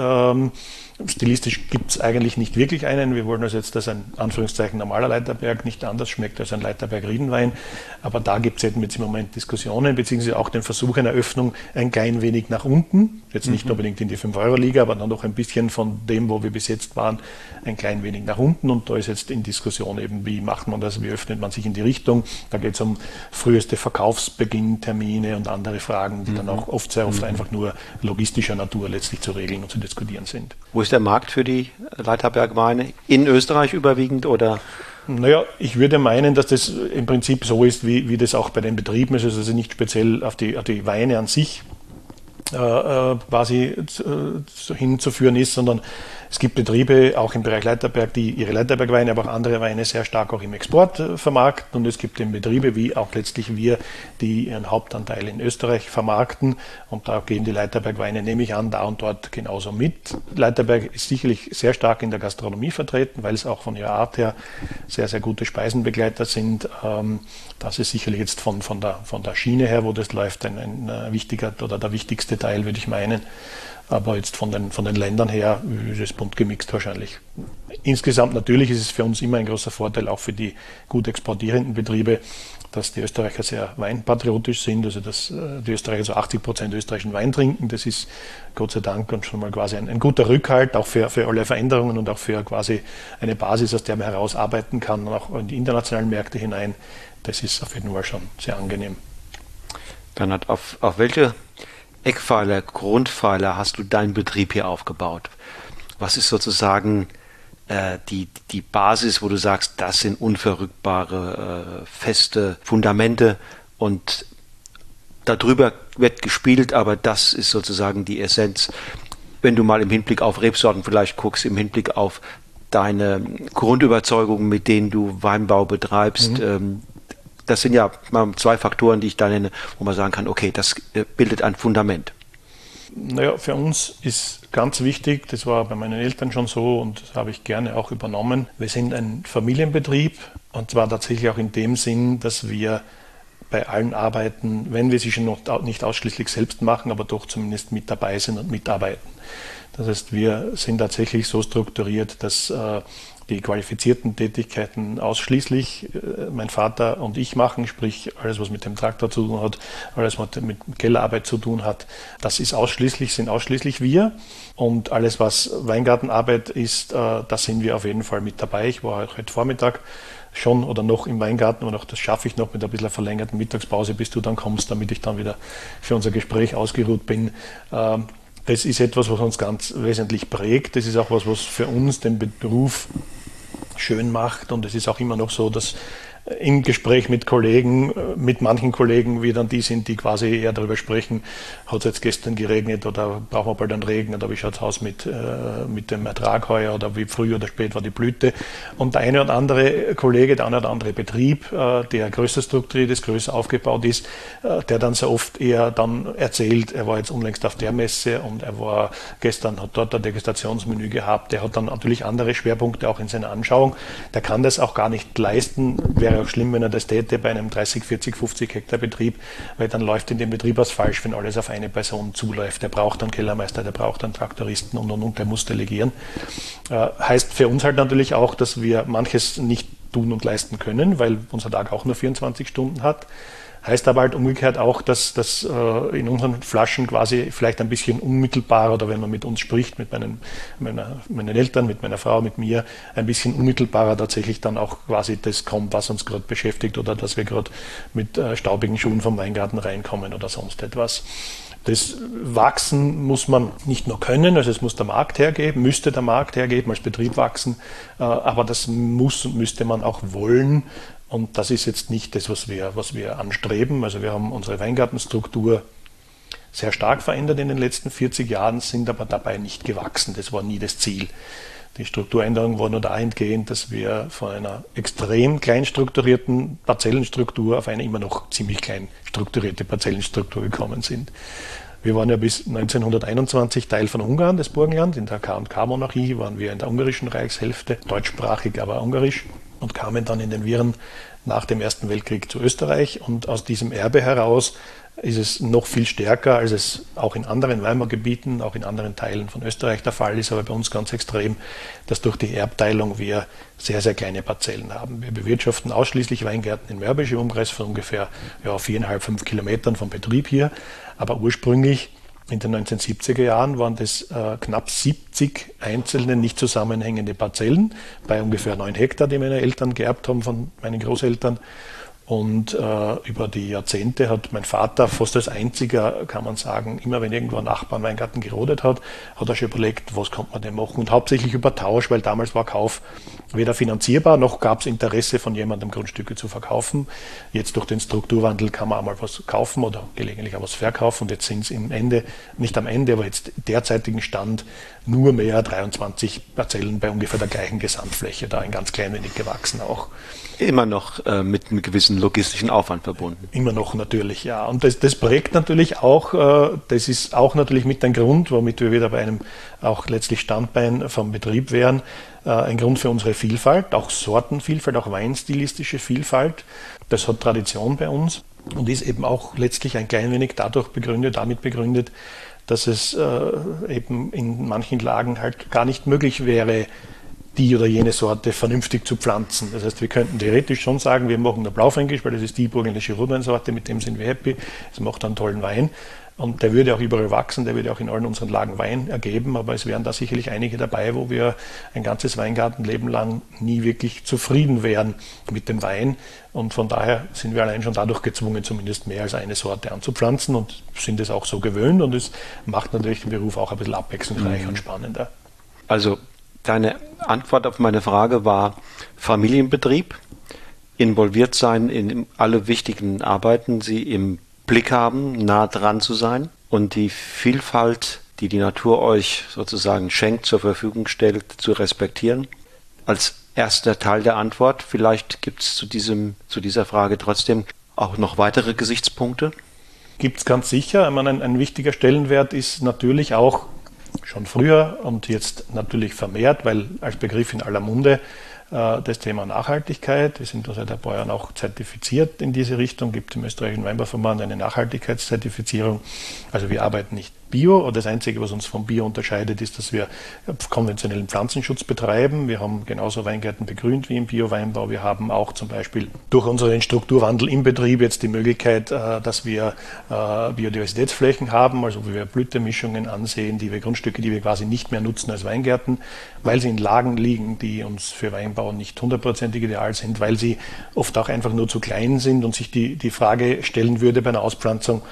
Stilistisch gibt es eigentlich nicht wirklich einen. Wir wollen also jetzt, dass ein Anführungszeichen normaler Leiterberg nicht anders schmeckt als ein Leiterberg Riedenwein. Aber da gibt es jetzt im Moment Diskussionen, beziehungsweise auch den Versuch einer Öffnung ein klein wenig nach unten. Jetzt nicht mhm. unbedingt in die 5-Euro-Liga, aber dann noch ein bisschen von dem, wo wir bis jetzt waren, ein klein wenig nach unten. Und da ist jetzt in Diskussion eben, wie macht man das, wie öffnet man sich in die Richtung. Da geht es um früheste Verkaufsbeginntermine und andere Fragen, die mhm. dann auch oft sehr oft mhm. einfach nur logistischer Natur letztlich zu regeln und zu diskutieren sind. Wo ist der Markt für die Leiterbergweine? In Österreich überwiegend oder? Naja, ich würde meinen, dass das im Prinzip so ist, wie, wie das auch bei den Betrieben ist, also nicht speziell auf die, auf die Weine an sich äh, äh quasi äh, hinzuführen ist, sondern es gibt Betriebe, auch im Bereich Leiterberg, die ihre Leiterbergweine, aber auch andere Weine sehr stark auch im Export äh, vermarkten. Und es gibt eben Betriebe, wie auch letztlich wir, die ihren Hauptanteil in Österreich vermarkten. Und da gehen die Leiterbergweine, nehme ich an, da und dort genauso mit. Leiterberg ist sicherlich sehr stark in der Gastronomie vertreten, weil es auch von ihrer Art her sehr, sehr gute Speisenbegleiter sind. Ähm, das ist sicherlich jetzt von, von, der, von der Schiene her, wo das läuft, ein, ein äh, wichtiger oder der wichtigste Teil, würde ich meinen. Aber jetzt von den, von den Ländern her ist es bunt gemixt wahrscheinlich. Insgesamt natürlich ist es für uns immer ein großer Vorteil, auch für die gut exportierenden Betriebe, dass die Österreicher sehr weinpatriotisch sind, also dass äh, die Österreicher so 80 Prozent österreichischen Wein trinken. Das ist Gott sei Dank und schon mal quasi ein, ein, guter Rückhalt, auch für, für alle Veränderungen und auch für quasi eine Basis, aus der man heraus arbeiten kann, auch in die internationalen Märkte hinein. Das ist auf jeden Fall schon sehr angenehm. Hat auf, auf welche Eckpfeiler, Grundpfeiler hast du deinen Betrieb hier aufgebaut? Was ist sozusagen äh, die, die Basis, wo du sagst, das sind unverrückbare, äh, feste Fundamente und darüber wird gespielt, aber das ist sozusagen die Essenz. Wenn du mal im Hinblick auf Rebsorten vielleicht guckst, im Hinblick auf deine Grundüberzeugungen, mit denen du Weinbau betreibst, mhm. ähm, das sind ja zwei Faktoren, die ich da nenne, wo man sagen kann, okay, das äh, bildet ein Fundament. Naja, für uns ist ganz wichtig, das war bei meinen Eltern schon so und das habe ich gerne auch übernommen. Wir sind ein Familienbetrieb und zwar tatsächlich auch in dem Sinn, dass wir bei allen Arbeiten, wenn wir sie schon noch nicht ausschließlich selbst machen, aber doch zumindest mit dabei sind und mitarbeiten. Das heißt, wir sind tatsächlich so strukturiert, dass äh, die qualifizierten Tätigkeiten ausschließlich äh, mein Vater und ich machen, sprich alles, was mit dem Traktor zu tun hat, alles, was mit Kellerarbeit zu tun hat, das ist ausschließlich, sind ausschließlich wir. Und alles, was Weingartenarbeit ist, äh, da sind wir auf jeden Fall mit dabei. Ich war heute Vormittag schon oder noch im Weingarten und auch das schaffe ich noch mit ein bisschen verlängerten Mittagspause, bis du dann kommst, damit ich dann wieder für unser Gespräch ausgeruht bin. Das ist etwas, was uns ganz wesentlich prägt. Das ist auch was, was für uns den Beruf schön macht. Und es ist auch immer noch so, dass im Gespräch mit Kollegen, mit manchen Kollegen, wir dann die sind, die quasi eher darüber sprechen, hat es jetzt gestern geregnet oder brauchen wir bald einen Regen oder wie schaut es aus mit, äh, mit dem Ertrag heuer oder wie früh oder spät war die Blüte. Und der eine oder andere Kollege, der eine oder andere Betrieb, äh, der größer strukturiert ist, größer aufgebaut ist, äh, der dann sehr oft eher dann erzählt, er war jetzt unlängst auf der Messe und er war gestern, hat dort ein Degustationsmenü gehabt, der hat dann natürlich andere Schwerpunkte auch in seiner Anschauung. Der kann das auch gar nicht leisten, wäre wäre auch schlimm, wenn er das täte bei einem 30, 40, 50 Hektar Betrieb, weil dann läuft in dem Betrieb was falsch, wenn alles auf eine Person zuläuft. Der braucht einen Kellermeister, der braucht einen Traktoristen und und und, der muss delegieren. Äh, heißt für uns halt natürlich auch, dass wir manches nicht tun und leisten können, weil unser Tag auch nur 24 Stunden hat. Heißt aber halt umgekehrt auch, dass das äh, in unseren Flaschen quasi vielleicht ein bisschen unmittelbarer oder wenn man mit uns spricht, mit meinen, meiner, meinen Eltern, mit meiner Frau, mit mir, ein bisschen unmittelbarer tatsächlich dann auch quasi das kommt, was uns gerade beschäftigt oder dass wir gerade mit äh, staubigen Schuhen vom Weingarten reinkommen oder sonst etwas. Das Wachsen muss man nicht nur können, also es muss der Markt hergeben, müsste der Markt hergeben, als Betrieb wachsen, äh, aber das muss und müsste man auch wollen. Und das ist jetzt nicht das, was wir, was wir anstreben. Also wir haben unsere Weingartenstruktur sehr stark verändert in den letzten 40 Jahren, sind aber dabei nicht gewachsen. Das war nie das Ziel. Die Strukturänderung war nur dahingehend, dass wir von einer extrem klein strukturierten Parzellenstruktur auf eine immer noch ziemlich klein strukturierte Parzellenstruktur gekommen sind. Wir waren ja bis 1921 Teil von Ungarn, das Burgenland. In der K&K-Monarchie waren wir in der ungarischen Reichshälfte, deutschsprachig, aber ungarisch und kamen dann in den Viren nach dem Ersten Weltkrieg zu Österreich. Und aus diesem Erbe heraus ist es noch viel stärker, als es auch in anderen Weimargebieten, auch in anderen Teilen von Österreich der Fall ist, aber bei uns ganz extrem, dass durch die Erbteilung wir sehr, sehr kleine Parzellen haben. Wir bewirtschaften ausschließlich Weingärten in Mörbisch im Umkreis von ungefähr ja, viereinhalb, fünf Kilometern vom Betrieb hier, aber ursprünglich in den 1970er Jahren waren das äh, knapp 70 einzelne nicht zusammenhängende Parzellen bei ungefähr 9 Hektar, die meine Eltern geerbt haben von meinen Großeltern. Und äh, über die Jahrzehnte hat mein Vater fast als einziger, kann man sagen, immer wenn irgendwo ein Nachbar einen Weingarten gerodet hat, hat er schon überlegt, was kann man denn machen. Und hauptsächlich über Tausch, weil damals war Kauf weder finanzierbar, noch gab es Interesse von jemandem, Grundstücke zu verkaufen. Jetzt durch den Strukturwandel kann man einmal was kaufen oder gelegentlich auch was verkaufen. Und jetzt sind es im Ende, nicht am Ende, aber jetzt derzeitigen Stand nur mehr 23 Parzellen bei ungefähr der gleichen Gesamtfläche, da ein ganz klein wenig gewachsen auch. Immer noch äh, mit einem gewissen logistischen Aufwand verbunden. Immer noch natürlich, ja. Und das, das prägt natürlich auch, äh, das ist auch natürlich mit ein Grund, womit wir wieder bei einem auch letztlich Standbein vom Betrieb wären, äh, ein Grund für unsere Vielfalt, auch Sortenvielfalt, auch weinstilistische Vielfalt. Das hat Tradition bei uns und ist eben auch letztlich ein klein wenig dadurch begründet, damit begründet, dass es äh, eben in manchen Lagen halt gar nicht möglich wäre, die oder jene Sorte vernünftig zu pflanzen. Das heißt, wir könnten theoretisch schon sagen, wir machen nur Blaufränkisch, weil das ist die burgenländische Rotweinsorte, mit dem sind wir happy, es macht einen tollen Wein. Und der würde auch überall wachsen, der würde auch in allen unseren Lagen Wein ergeben, aber es wären da sicherlich einige dabei, wo wir ein ganzes Weingartenleben lang nie wirklich zufrieden wären mit dem Wein. Und von daher sind wir allein schon dadurch gezwungen, zumindest mehr als eine Sorte anzupflanzen und sind es auch so gewöhnt und es macht natürlich den Beruf auch ein bisschen abwechslungsreicher mhm. und spannender. Also Deine Antwort auf meine Frage war Familienbetrieb, involviert sein in alle wichtigen Arbeiten, sie im Blick haben, nah dran zu sein und die Vielfalt, die die Natur euch sozusagen schenkt, zur Verfügung stellt, zu respektieren. als erster Teil der Antwort. Vielleicht gibt es zu, zu dieser Frage trotzdem auch noch weitere Gesichtspunkte. Gibt es ganz sicher. Ich meine, ein, ein wichtiger Stellenwert ist natürlich auch schon früher und jetzt natürlich vermehrt, weil als Begriff in aller Munde das Thema Nachhaltigkeit. Wir sind da seit ein paar Jahren auch zertifiziert in diese Richtung, gibt im österreichischen Weinbauverband eine Nachhaltigkeitszertifizierung. Also wir arbeiten nicht Bio. Das Einzige, was uns vom Bio unterscheidet, ist, dass wir konventionellen Pflanzenschutz betreiben. Wir haben genauso Weingärten begrünt wie im Bio-Weinbau. Wir haben auch zum Beispiel durch unseren Strukturwandel im Betrieb jetzt die Möglichkeit, äh, dass wir äh, Biodiversitätsflächen haben, also wo wir Blütemischungen ansehen, die wir Grundstücke, die wir quasi nicht mehr nutzen als Weingärten, weil sie in Lagen liegen, die uns für Weinbau nicht hundertprozentig ideal sind, weil sie oft auch einfach nur zu klein sind und sich die, die Frage stellen würde bei einer Auspflanzung,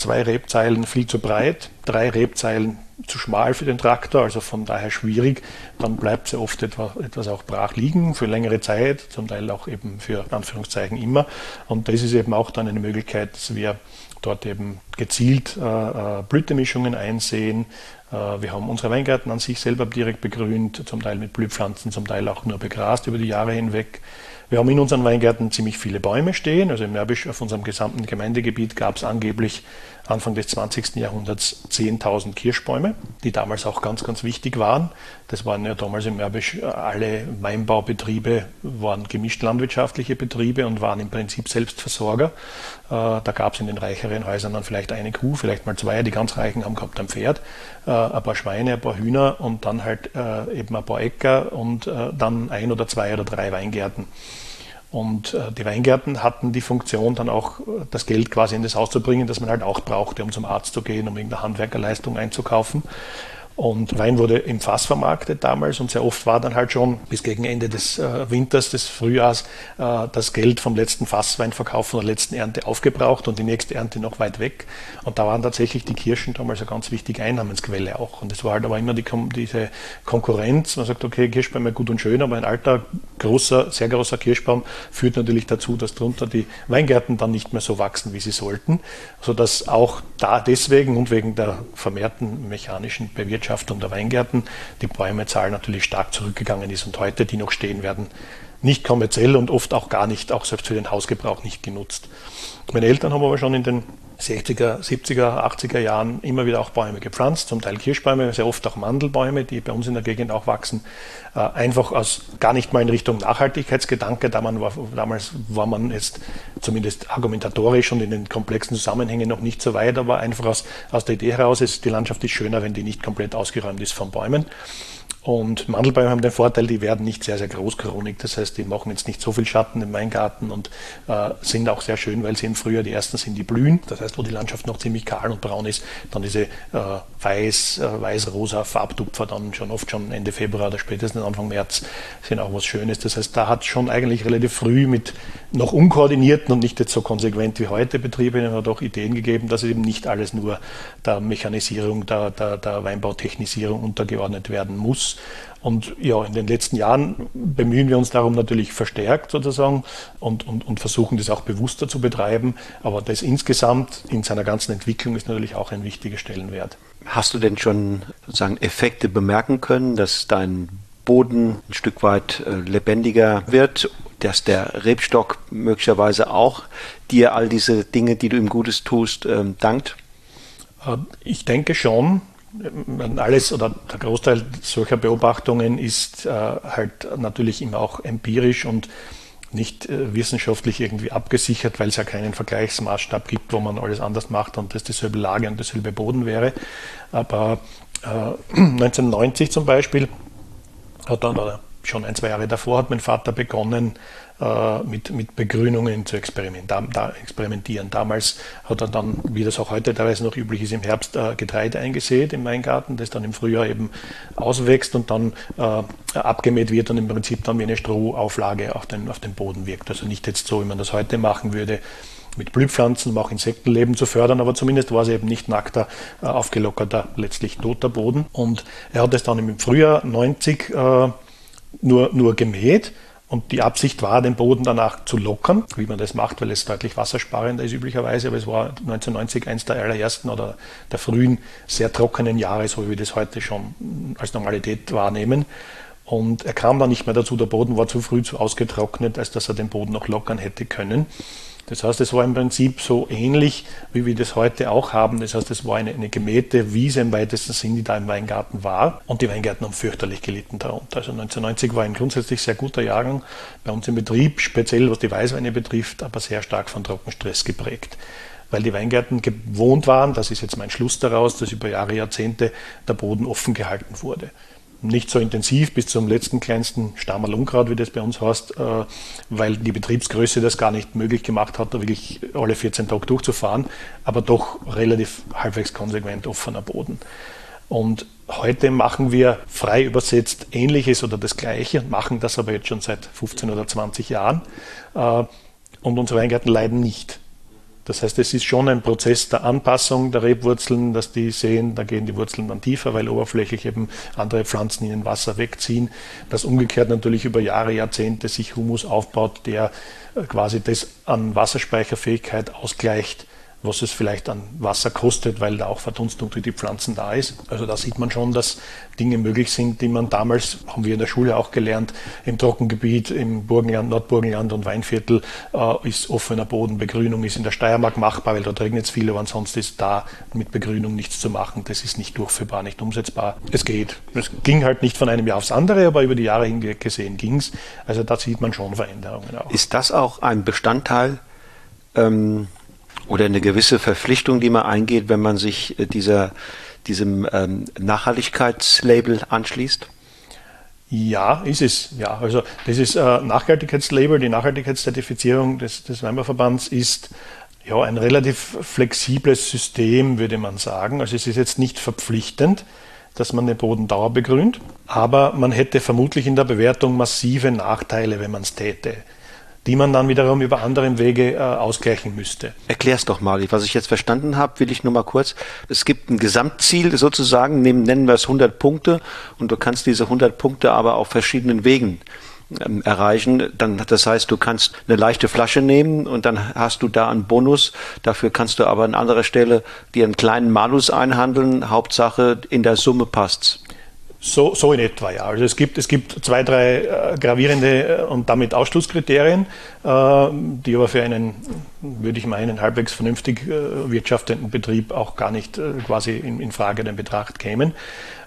zwei Rebzeilen viel zu breit, drei Rebzeilen zu schmal für den Traktor, also von daher schwierig. Dann bleibt sie oft etwas, etwas auch brach liegen für längere Zeit, zum Teil auch eben für Anführungszeichen immer. Und das ist eben auch dann eine Möglichkeit, dass wir dort eben gezielt äh, äh Blütemischungen einsehen. Äh, wir haben unsere Weingärten an sich selber direkt begrünt, zum Teil mit Blühpflanzen, zum Teil auch nur begrast über die Jahre hinweg. Wir haben in unseren Weingärten ziemlich viele Bäume stehen. Also im Märbisch auf unserem gesamten Gemeindegebiet gab es angeblich Anfang des 20. Jahrhunderts 10.000 Kirschbäume, die damals auch ganz, ganz wichtig waren. Das waren ja damals im Märbisch äh, alle Weinbaubetriebe, waren gemischt landwirtschaftliche Betriebe und waren im Prinzip Selbstversorger. Äh, da gab es in den reicheren Häusern dann vielleicht eine Kuh, vielleicht mal zwei. Die ganz Reichen haben gehabt ein Pferd, äh, ein paar Schweine, ein paar Hühner und dann halt eben ein paar Äcker und dann ein oder zwei oder drei Weingärten. Und äh, die Weingärten hatten die Funktion, dann auch äh, das Geld quasi in das Haus zu bringen, das man halt auch brauchte, um zum Arzt zu gehen, um irgendeine Handwerkerleistung einzukaufen. Und Wein wurde im Fass vermarktet damals und sehr oft war dann halt schon bis gegen Ende des äh, Winters, des Frühjahrs, äh, das Geld vom letzten Fassweinverkauf von der letzten Ernte aufgebraucht und die nächste Ernte noch weit weg. Und da waren tatsächlich die Kirschen damals eine ganz wichtige Einnahmensquelle auch. Und es war halt aber immer die, diese Konkurrenz. Man sagt, okay, Kirschbäume gut und schön, aber ein alter, großer, sehr großer Kirschbaum führt natürlich dazu, dass darunter die Weingärten dann nicht mehr so wachsen, wie sie sollten. Sodass auch da deswegen und wegen der vermehrten mechanischen Bewirtschaftung Bewirtschaftung der Weingärten die Bäumezahl natürlich stark zurückgegangen ist und heute die noch stehen werden, nicht kommerziell und oft auch gar nicht, auch selbst für den Hausgebrauch nicht genutzt. Meine Eltern haben aber schon in den 60er, 70er, 80er Jahren immer wieder auch Bäume gepflanzt, zum Teil Kirschbäume, sehr oft auch Mandelbäume, die bei uns in der Gegend auch wachsen. Äh, einfach aus gar nicht mal in Richtung Nachhaltigkeitsgedanke, da man war, damals war man jetzt zumindest argumentatorisch und in den komplexen Zusammenhängen noch nicht so weit, aber einfach aus, aus der Idee heraus ist, die Landschaft ist schöner, wenn die nicht komplett ausgeräumt ist von Bäumen. Und Mandelbäume haben den Vorteil, die werden nicht sehr, sehr großkronig. Das heißt, die machen jetzt nicht so viel Schatten im Weingarten und äh, sind auch sehr schön, weil sie im Frühjahr die ersten sind, die blühen. Das heißt, wo die Landschaft noch ziemlich kahl und braun ist, dann diese äh, weiß, äh, weiß-rosa Farbtupfer dann schon oft schon Ende Februar oder spätestens Anfang März sind auch was Schönes. Das heißt, da hat schon eigentlich relativ früh mit noch unkoordinierten und nicht jetzt so konsequent wie heute Betriebe hat auch Ideen gegeben, dass eben nicht alles nur der Mechanisierung, der, der, der Weinbautechnisierung untergeordnet werden muss und ja, in den letzten Jahren bemühen wir uns darum natürlich verstärkt sozusagen und, und, und versuchen das auch bewusster zu betreiben. Aber das insgesamt in seiner ganzen Entwicklung ist natürlich auch ein wichtiger Stellenwert. Hast du denn schon sozusagen Effekte bemerken können, dass dein Boden ein Stück weit äh, lebendiger wird, dass der Rebstock möglicherweise auch dir all diese Dinge, die du ihm Gutes tust, ähm, dankt? Äh, ich denke schon alles oder der Großteil solcher Beobachtungen ist äh, halt natürlich immer auch empirisch und nicht äh, wissenschaftlich irgendwie abgesichert, weil es ja keinen Vergleichsmaßstab gibt, wo man alles anders macht und das dieselbe Lage und dieselbe Boden wäre. Aber äh, 1990 zum Beispiel hat dann, oder schon ein, zwei Jahre davor, hat mein Vater begonnen, äh, mit, mit Begrünungen zu experimentieren. Damals hat er dann, wie das auch heute teilweise noch üblich ist, im Herbst äh, Getreide eingesät im Weingarten, das dann im Frühjahr eben auswächst und dann äh, abgemäht wird und im Prinzip dann wie eine Strohauflage auf den, auf den Boden wirkt. Also nicht jetzt so, wie man das heute machen würde, mit Blühpflanzen, um auch Insektenleben zu fördern, aber zumindest war es eben nicht nackter, aufgelockerter, letztlich toter Boden. Und er hat es dann im Frühjahr 90 äh, nur, nur gemäht und die Absicht war, den Boden danach zu lockern, wie man das macht, weil es deutlich wassersparender ist üblicherweise. Aber es war 1990 eines der allerersten oder der frühen, sehr trockenen Jahre, so wie wir das heute schon als Normalität wahrnehmen. Und er kam dann nicht mehr dazu, der Boden war zu früh zu ausgetrocknet, als dass er den Boden noch lockern hätte können. Das heißt, es war im Prinzip so ähnlich, wie wir das heute auch haben. Das heißt, es war eine, eine gemähte Wiese im weitesten Sinn, die da im Weingarten war. Und die Weingärten haben fürchterlich gelitten darunter. Also 1990 war ein grundsätzlich sehr guter Jahrgang bei uns im Betrieb, speziell was die Weißweine betrifft, aber sehr stark von Trockenstress geprägt weil die Weingärten gewohnt waren, das ist jetzt mein Schluss daraus, dass über Jahre, Jahrzehnte der Boden offen gehalten wurde nicht so intensiv bis zum letzten kleinsten Stammerl Unkraut, wie das bei uns heißt, äh, weil die Betriebsgröße das gar nicht möglich gemacht hat, da wirklich alle 14 Tage durchzufahren, aber doch relativ halbwegs konsequent offener Boden. Und heute machen wir frei übersetzt Ähnliches oder das Gleiche, machen das aber jetzt schon seit 15 oder 20 Jahren. Äh, und unsere Weingärten leiden nicht. Das heißt, es ist schon ein Prozess der Anpassung der Rebwurzeln, dass die sehen, da gehen die Wurzeln dann tiefer, weil oberflächlich eben andere Pflanzen ihnen Wasser wegziehen. Das umgekehrt natürlich über Jahre, Jahrzehnte sich Humus aufbaut, der quasi das an Wasserspeicherfähigkeit ausgleicht, was es vielleicht an Wasser kostet, weil da auch Verdunstung durch die Pflanzen da ist. Also da sieht man schon, dass Dinge möglich sind, die man damals, haben wir in der Schule auch gelernt, im Trockengebiet, im Burgenland, Nordburgenland und Weinviertel äh, ist offener Boden, Begrünung ist in der Steiermark machbar, weil dort regnet es viel, aber ansonsten ist da mit Begrünung nichts zu machen. Das ist nicht durchführbar, nicht umsetzbar. Es geht. Es ging halt nicht von einem Jahr aufs andere, aber über die Jahre hinweg gesehen ging es. Also da sieht man schon Veränderungen auch. Ist das auch ein Bestandteil ähm oder eine gewisse Verpflichtung, die man eingeht, wenn man sich äh, dieser, diesem ähm, Nachhaltigkeitslabel anschließt? Ja, ist es. Ja, also das ist äh, Nachhaltigkeitslabel, die Nachhaltigkeitszertifizierung des, des Weinbauverbands ist ja ein relativ flexibles System, würde man sagen. Also es ist jetzt nicht verpflichtend, dass man den Boden dauer begrünt, aber man hätte vermutlich in der Bewertung massive Nachteile, wenn man es täte die man dann wiederum über andere Wege äh, ausgleichen müsste. Erklär's doch mal. Was ich jetzt verstanden habe, will ich nur mal kurz. Es gibt ein Gesamtziel sozusagen, nennen wir es 100 Punkte und du kannst diese 100 Punkte aber auf verschiedenen Wegen ähm, erreichen. Dann, das heißt, du kannst eine leichte Flasche nehmen und dann hast du da einen Bonus. Dafür kannst du aber an anderer Stelle dir einen kleinen Malus einhandeln. Hauptsache in der Summe passt's. So, so in etwa, ja. Also es gibt, es gibt zwei, drei äh, gravierende äh, und damit Ausschlusskriterien, äh, die aber für einen, würde ich meinen, halbwegs vernünftig wirtschaftenden Betrieb auch gar nicht quasi in, in Frage den Betracht kämen.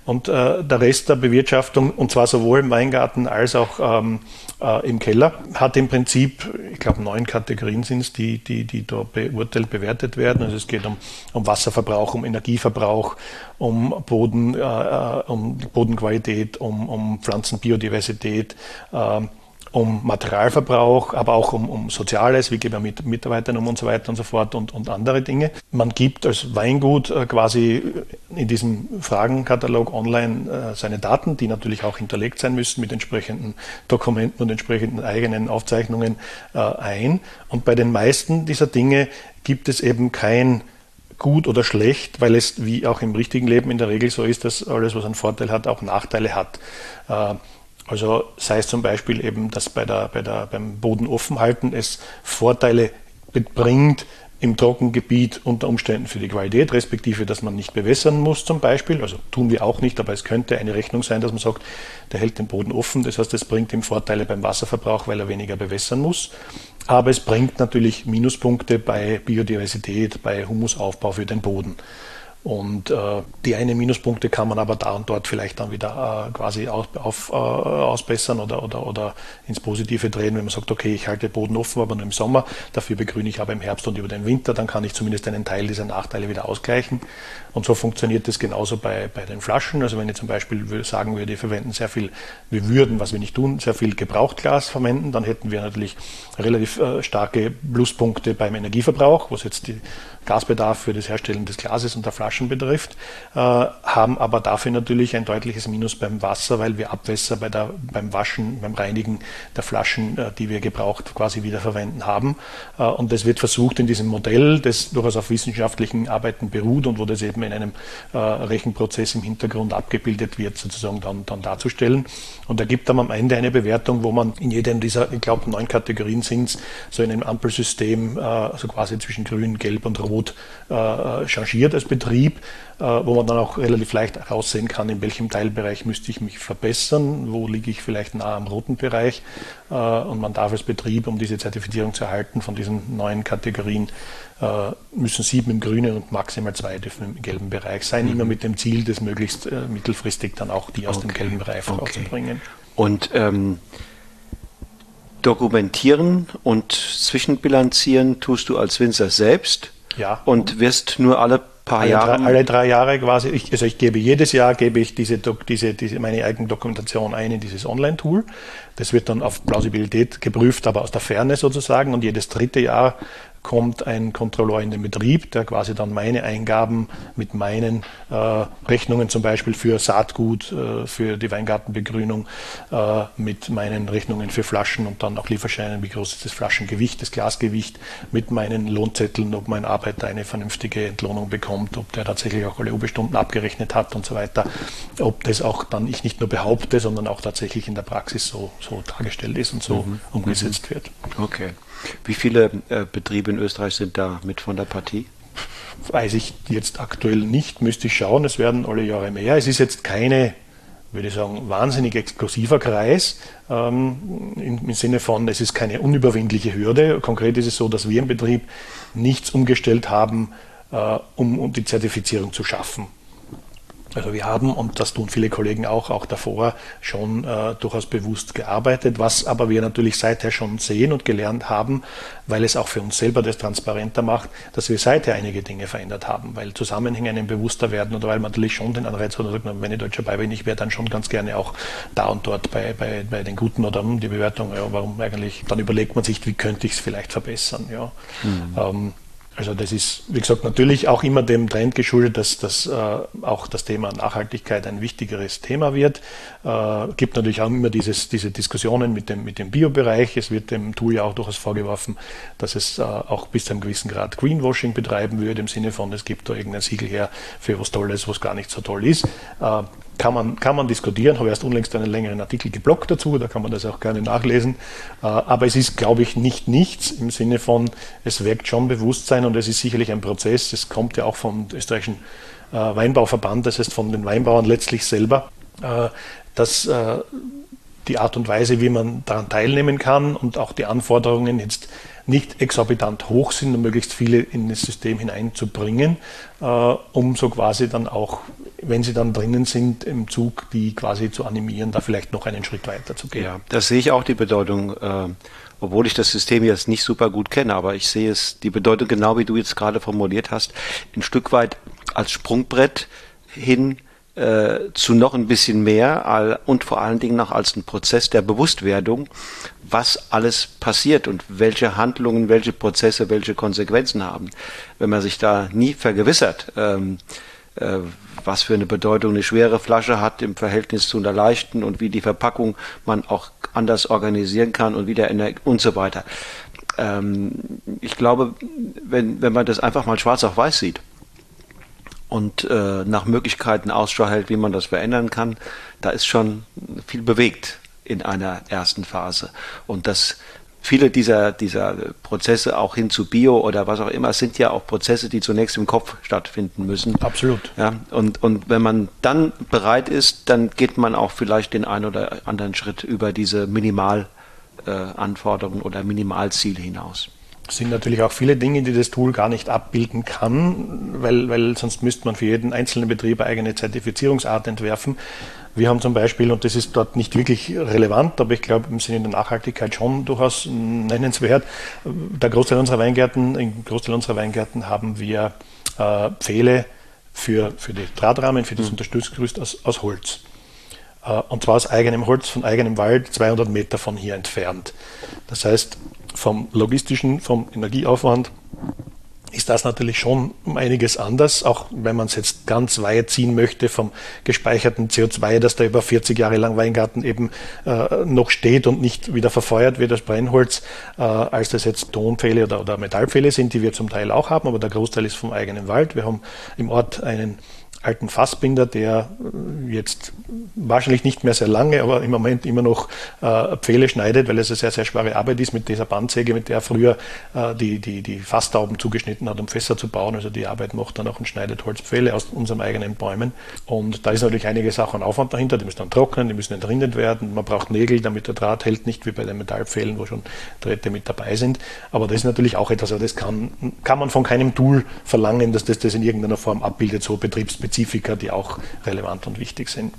Und äh, der Rest der Bewirtschaftung, und zwar sowohl im Weingarten als auch ähm, äh, im Keller, hat im Prinzip, ich glaube, neun Kategorien sind es, die, die, die da beurteilt, bewertet werden. Also es geht um, um Wasserverbrauch, um Energieverbrauch, um Boden, äh, äh um Bodenqualität, um, um Pflanzenbiodiversität. Äh, um Materialverbrauch, aber auch um, um Soziales, wie geht man mit Mitarbeitern um und so weiter und so fort und, und andere Dinge. Man gibt als Weingut äh, quasi in diesem Fragenkatalog online äh, seine Daten, die natürlich auch hinterlegt sein müssen mit entsprechenden Dokumenten und entsprechenden eigenen Aufzeichnungen äh, ein. Und bei den meisten dieser Dinge gibt es eben kein gut oder schlecht, weil es wie auch im richtigen Leben in der Regel so ist, dass alles, was einen Vorteil hat, auch Nachteile hat. Also sei es zum Beispiel eben, dass bei der, bei der, beim Boden offen halten es Vorteile bringt im Trockengebiet unter Umständen für die Qualität, respektive, dass man nicht bewässern muss zum Beispiel. Also tun wir auch nicht, aber es könnte eine Rechnung sein, dass man sagt, der hält den Boden offen. Das heißt, es bringt ihm Vorteile beim Wasserverbrauch, weil er weniger bewässern muss. Aber es bringt natürlich Minuspunkte bei Biodiversität, bei Humusaufbau für den Boden. Und äh, die einen Minuspunkte kann man aber da und dort vielleicht dann wieder äh, quasi auf, auf, äh, ausbessern oder, oder, oder ins Positive drehen, wenn man sagt, okay, ich halte Boden offen, aber nur im Sommer, dafür begrüne ich aber im Herbst und über den Winter, dann kann ich zumindest einen Teil dieser Nachteile wieder ausgleichen. Und so funktioniert das genauso bei, bei den Flaschen. Also wenn ich zum Beispiel sagen würde, wir verwenden sehr viel, wir würden, was wir nicht tun, sehr viel Gebrauchtglas verwenden, dann hätten wir natürlich relativ äh, starke Pluspunkte beim Energieverbrauch, was jetzt die Gasbedarf für das Herstellen des Glases und der Flaschen betrifft, äh, haben aber dafür natürlich ein deutliches Minus beim Wasser, weil wir Abwässer bei der, beim Waschen, beim Reinigen der Flaschen, äh, die wir gebraucht quasi wiederverwenden haben. Äh, und das wird versucht in diesem Modell, das durchaus auf wissenschaftlichen Arbeiten beruht und wo das eben in einem äh, Rechenprozess im Hintergrund abgebildet wird, sozusagen dann, dann darzustellen. Und da gibt dann am Ende eine Bewertung, wo man in jedem dieser, ich glaube, neun Kategorien sind so in einem Ampelsystem, äh, also quasi zwischen grün, gelb und rot äh, changiert als Betrieb Betrieb, äh, wo man dann auch relativ leicht heraussehen kann, in welchem Teilbereich müsste ich mich verbessern, wo liege ich vielleicht nah am roten Bereich. Äh, und man darf als Betrieb, um diese Zertifizierung zu erhalten von diesen neuen Kategorien, äh, müssen sieben im grünen und maximal zwei dürfen im gelben Bereich sein, mhm. immer mit dem Ziel, das möglichst mittelfristig dann auch die aus okay. dem gelben Bereich rauszubringen. Okay. Und ähm, dokumentieren und zwischenbilanzieren tust du als Winzer selbst? Ja. Und wirst nur alle paar alle Jahre? Drei, alle drei Jahre quasi. Ich, also ich gebe jedes Jahr gebe ich diese, diese, diese meine eigene Dokumentation ein in dieses Online-Tool. Das wird dann auf Plausibilität geprüft, aber aus der Ferne sozusagen. Und jedes dritte Jahr kommt ein Kontrolleur in den Betrieb, der quasi dann meine Eingaben mit meinen äh, Rechnungen zum Beispiel für Saatgut, äh, für die Weingartenbegrünung, äh, mit meinen Rechnungen für Flaschen und dann auch Lieferscheinen, wie groß ist das Flaschengewicht, das Glasgewicht, mit meinen Lohnzetteln, ob mein Arbeiter eine vernünftige Entlohnung bekommt, ob der tatsächlich auch alle Überstunden abgerechnet hat und so weiter, ob das auch dann ich nicht nur behaupte, sondern auch tatsächlich in der Praxis so, so dargestellt ist und so mhm. umgesetzt wird. Okay. Wie viele äh, Betriebe in Österreich sind da mit von der Partie? Weiß ich jetzt aktuell nicht, müsste ich schauen. Es werden alle Jahre mehr. Es ist jetzt keine, würde ich sagen, wahnsinnig exklusiver Kreis ähm, im, im Sinne von, es ist keine unüberwindliche Hürde. Konkret ist es so, dass wir im Betrieb nichts umgestellt haben, äh, um, um die Zertifizierung zu schaffen. Also wir haben, und das tun viele Kollegen auch, auch davor schon äh, durchaus bewusst gearbeitet, was aber wir natürlich seither schon sehen und gelernt haben, weil es auch für uns selber das transparenter macht, dass wir seither einige Dinge verändert haben, weil Zusammenhänge einem bewusster werden oder weil man natürlich schon den Anreiz hat, wenn ich deutscher bei bin, ich wäre dann schon ganz gerne auch da und dort bei, bei, bei den Guten oder die Bewertung, ja, warum eigentlich, dann überlegt man sich, wie könnte ich es vielleicht verbessern. Ja. Mhm. Ähm, also das ist, wie gesagt, natürlich auch immer dem Trend geschuldet, dass, dass äh, auch das Thema Nachhaltigkeit ein wichtigeres Thema wird. Äh, gibt natürlich auch immer dieses, diese Diskussionen mit dem, mit dem Biobereich. Es wird dem Tool ja auch durchaus vorgeworfen, dass es äh, auch bis zu einem gewissen Grad Greenwashing betreiben würde, im Sinne von, es gibt da irgendein Siegel her für was Tolles, was gar nicht so toll ist. Äh, kann man, kann man diskutieren, habe erst unlängst einen längeren Artikel geblockt dazu, da kann man das auch gerne nachlesen. Äh, aber es ist, glaube ich, nicht nichts im Sinne von, es weckt schon Bewusstsein und es ist sicherlich ein Prozess. Es kommt ja auch vom österreichischen äh, Weinbauverband, das heißt von den Weinbauern letztlich selber, äh, dass die Art und Weise, wie man daran teilnehmen kann und auch die Anforderungen jetzt nicht exorbitant hoch sind, um möglichst viele in das System hineinzubringen, um so quasi dann auch, wenn sie dann drinnen sind, im Zug, die quasi zu animieren, da vielleicht noch einen Schritt weiter zu gehen. Ja, das sehe ich auch die Bedeutung, äh, obwohl ich das System jetzt nicht super gut kenne, aber ich sehe es, die Bedeutung genau wie du jetzt gerade formuliert hast, ein Stück weit als Sprungbrett hin äh, zu noch ein bisschen mehr all, und vor allen Dingen noch als ein Prozess der Bewusstwerdung, was alles passiert und welche Handlungen, welche Prozesse, welche Konsequenzen haben. Wenn man sich da nie vergewissert, ähm, äh, was für eine Bedeutung eine schwere Flasche hat im Verhältnis zu einer leichten und wie die Verpackung man auch anders organisieren kann und wieder und so weiter. Ähm, ich glaube, wenn, wenn man das einfach mal schwarz auf weiß sieht, und äh, nach Möglichkeiten Ausschau hält, wie man das verändern kann, da ist schon viel bewegt in einer ersten Phase. Und das viele dieser, dieser Prozesse auch hin zu Bio oder was auch immer sind ja auch Prozesse, die zunächst im Kopf stattfinden müssen. Absolut. Ja, und, und wenn man dann bereit ist, dann geht man auch vielleicht den einen oder anderen Schritt über diese Minimalanforderungen oder Minimalziele hinaus. Es sind natürlich auch viele Dinge, die das Tool gar nicht abbilden kann, weil, weil sonst müsste man für jeden einzelnen Betrieb eine eigene Zertifizierungsart entwerfen. Wir haben zum Beispiel, und das ist dort nicht wirklich relevant, aber ich glaube im Sinne der Nachhaltigkeit schon durchaus nennenswert, der Großteil unserer Weingärten, im Großteil unserer Weingärten haben wir äh, Pfähle für, für die Drahtrahmen, für das mhm. Unterstützgerüst aus, aus Holz. Äh, und zwar aus eigenem Holz, von eigenem Wald, 200 Meter von hier entfernt. Das heißt, vom logistischen, vom Energieaufwand ist das natürlich schon um einiges anders, auch wenn man es jetzt ganz weit ziehen möchte vom gespeicherten CO2, das da über 40 Jahre lang Weingarten eben äh, noch steht und nicht wieder verfeuert wird als Brennholz, äh, als das jetzt Tonpfähle oder, oder Metallpfähle sind, die wir zum Teil auch haben, aber der Großteil ist vom eigenen Wald. Wir haben im Ort einen alten Fassbinder, der äh, jetzt wahrscheinlich nicht mehr sehr lange, aber im Moment immer noch äh, Pfähle schneidet, weil es eine sehr, sehr schwere Arbeit ist mit dieser Bandsäge, mit der er früher äh, die, die, die Fasstauben zugeschnitten hat, um Fässer zu bauen. Also die Arbeit macht dann auch und schneidet Holzpfähle aus unseren eigenen Bäumen. Und da ist natürlich einiges auch an Aufwand dahinter. Die müssen dann trocknen, die müssen entrindet werden. Man braucht Nägel, damit der Draht hält, nicht wie bei den Metallpfählen, wo schon Drähte mit dabei sind. Aber das ist natürlich auch etwas, also das kann, kann man von keinem Tool verlangen, dass das das in irgendeiner Form abbildet, so Betriebsspezifika, die auch relevant und wichtig sind.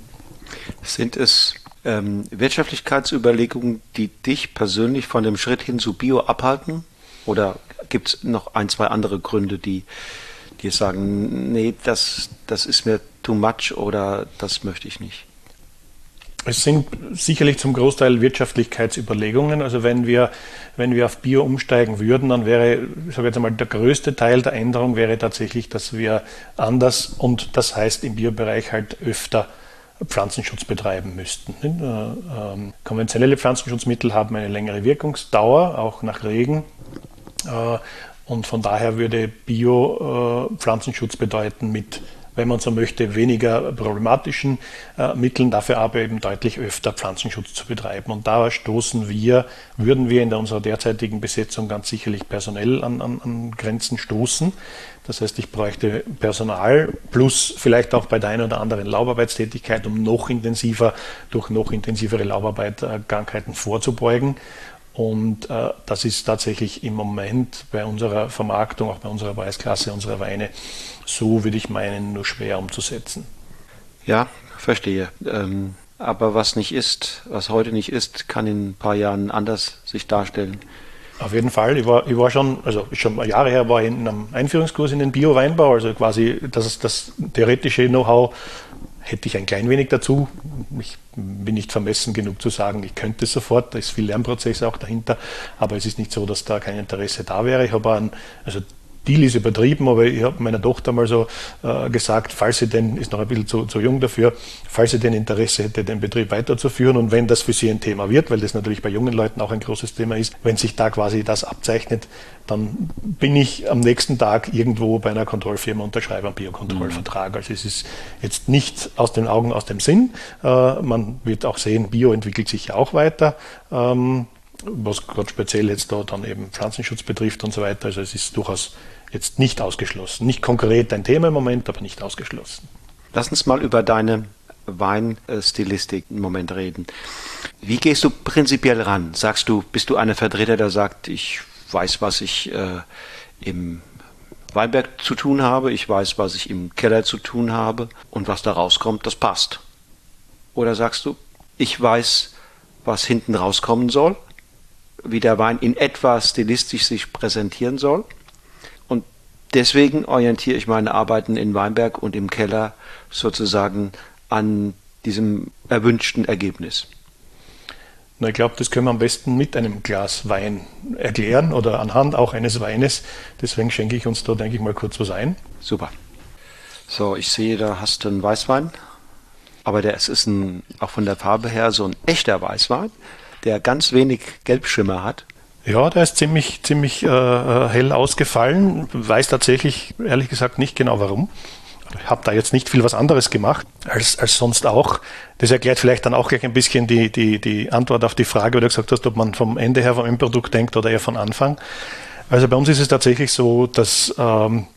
Sind es ähm, Wirtschaftlichkeitsüberlegungen, die dich persönlich von dem Schritt hin zu Bio abhalten? Oder gibt es noch ein, zwei andere Gründe, die dir sagen, nee, das, das ist mir too much oder das möchte ich nicht? Es sind sicherlich zum Großteil Wirtschaftlichkeitsüberlegungen. Also wenn wir, wenn wir auf Bio umsteigen würden, dann wäre, ich sage jetzt einmal, der größte Teil der Änderung wäre tatsächlich, dass wir anders und das heißt im Biobereich halt öfter Pflanzenschutz betreiben müssten. Äh, ähm, konventionelle Pflanzenschutzmittel haben eine längere Wirkungsdauer, auch nach Regen. Äh, und von daher würde Bio-Pflanzenschutz bedeuten mit wenn man so möchte, weniger problematischen äh, Mitteln, dafür aber eben deutlich öfter Pflanzenschutz zu betreiben. Und da stoßen wir, würden wir in unserer derzeitigen Besetzung ganz sicherlich personell an, an, an Grenzen stoßen. Das heißt, ich bräuchte Personal plus vielleicht auch bei der einen oder anderen Laubarbeitstätigkeit, um noch intensiver durch noch intensivere Laubarbeit äh, Krankheiten vorzubeugen. Und äh, das ist tatsächlich im Moment bei unserer Vermarktung, auch bei unserer Preisklasse unserer Weine, so würde ich meinen, nur schwer umzusetzen. Ja, verstehe. Ähm, aber was nicht ist, was heute nicht ist, kann in ein paar Jahren anders sich darstellen. Auf jeden Fall. Ich war, ich war schon, also schon Jahre her war ich in einem Einführungskurs in den Bio-Weinbau, also quasi das, das theoretische Know-how hätte ich ein klein wenig dazu. Ich bin nicht vermessen genug zu sagen, ich könnte es sofort, da ist viel Lernprozess auch dahinter, aber es ist nicht so, dass da kein Interesse da wäre. Ich habe einen, also Deal ist übertrieben, aber ich habe meiner Tochter mal so äh, gesagt, falls sie denn, ist noch ein bisschen zu, zu jung dafür, falls sie denn Interesse hätte, den Betrieb weiterzuführen und wenn das für sie ein Thema wird, weil das natürlich bei jungen Leuten auch ein großes Thema ist, wenn sich da quasi das abzeichnet, dann bin ich am nächsten Tag irgendwo bei einer Kontrollfirma und unterschreibe einen Biokontrollvertrag. Mhm. Also es ist jetzt nicht aus den Augen, aus dem Sinn. Äh, man wird auch sehen, Bio entwickelt sich ja auch weiter. Ähm, was gerade speziell jetzt da dann eben Pflanzenschutz betrifft und so weiter. Also es ist durchaus jetzt nicht ausgeschlossen. Nicht konkret ein Thema im Moment, aber nicht ausgeschlossen. Lass uns mal über deine Weinstilistik im Moment reden. Wie gehst du prinzipiell ran? Sagst du, bist du einer Vertreter, der sagt, ich weiß, was ich äh, im Weinberg zu tun habe, ich weiß, was ich im Keller zu tun habe und was da rauskommt, das passt? Oder sagst du, ich weiß, was hinten rauskommen soll, wie der Wein in etwa stilistisch sich präsentieren soll deswegen orientiere ich meine Arbeiten in Weinberg und im Keller sozusagen an diesem erwünschten Ergebnis. Na, ich glaube, das können wir am besten mit einem Glas Wein erklären oder anhand auch eines Weines. Deswegen schenke ich uns da, denke ich mal, kurz was ein. Super. So, ich sehe, da hast du einen Weißwein. Aber der es ist ein, auch von der Farbe her so ein echter Weißwein, der ganz wenig Gelbschimmer hat. Ja, der ist ziemlich, ziemlich äh, äh, hell ausgefallen. Weiß tatsächlich, ehrlich gesagt, nicht genau warum. Ich habe da jetzt nicht viel was anderes gemacht als, als sonst auch. Das erklärt vielleicht dann auch gleich ein bisschen die, die, die Antwort auf die Frage, wo du gesagt hast, ob man vom Ende her vom Endprodukt denkt oder eher von Anfang. Also bei uns ist es tatsächlich so, dass ähm,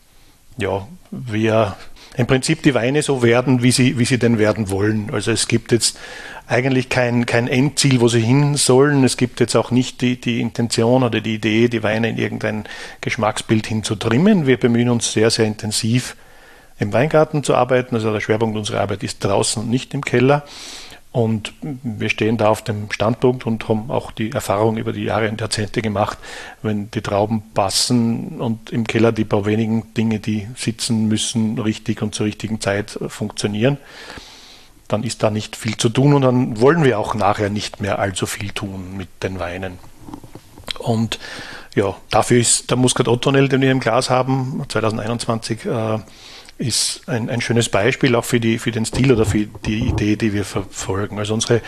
ja, wir im Prinzip die Weine so werden, wie sie, wie sie denn werden wollen. Also es gibt jetzt eigentlich kein, kein Endziel, wo sie hin sollen. Es gibt jetzt auch nicht die, die Intention oder die Idee, die Weine in irgendein Geschmacksbild hinzutrimmen. Wir bemühen uns sehr, sehr intensiv im Weingarten zu arbeiten. Also der Schwerpunkt unserer Arbeit ist draußen und nicht im Keller. Und wir stehen da auf dem Standpunkt und haben auch die Erfahrung über die Jahre und Jahrzehnte gemacht, wenn die Trauben passen und im Keller die paar wenigen Dinge, die sitzen müssen, richtig und zur richtigen Zeit funktionieren, dann ist da nicht viel zu tun und dann wollen wir auch nachher nicht mehr allzu viel tun mit den Weinen. Und ja, dafür ist der Muscat Ottonel, den wir im Glas haben, 2021, äh, ist ein, ein schönes Beispiel auch für, die, für den Stil oder für die Idee, die wir verfolgen. Also unsere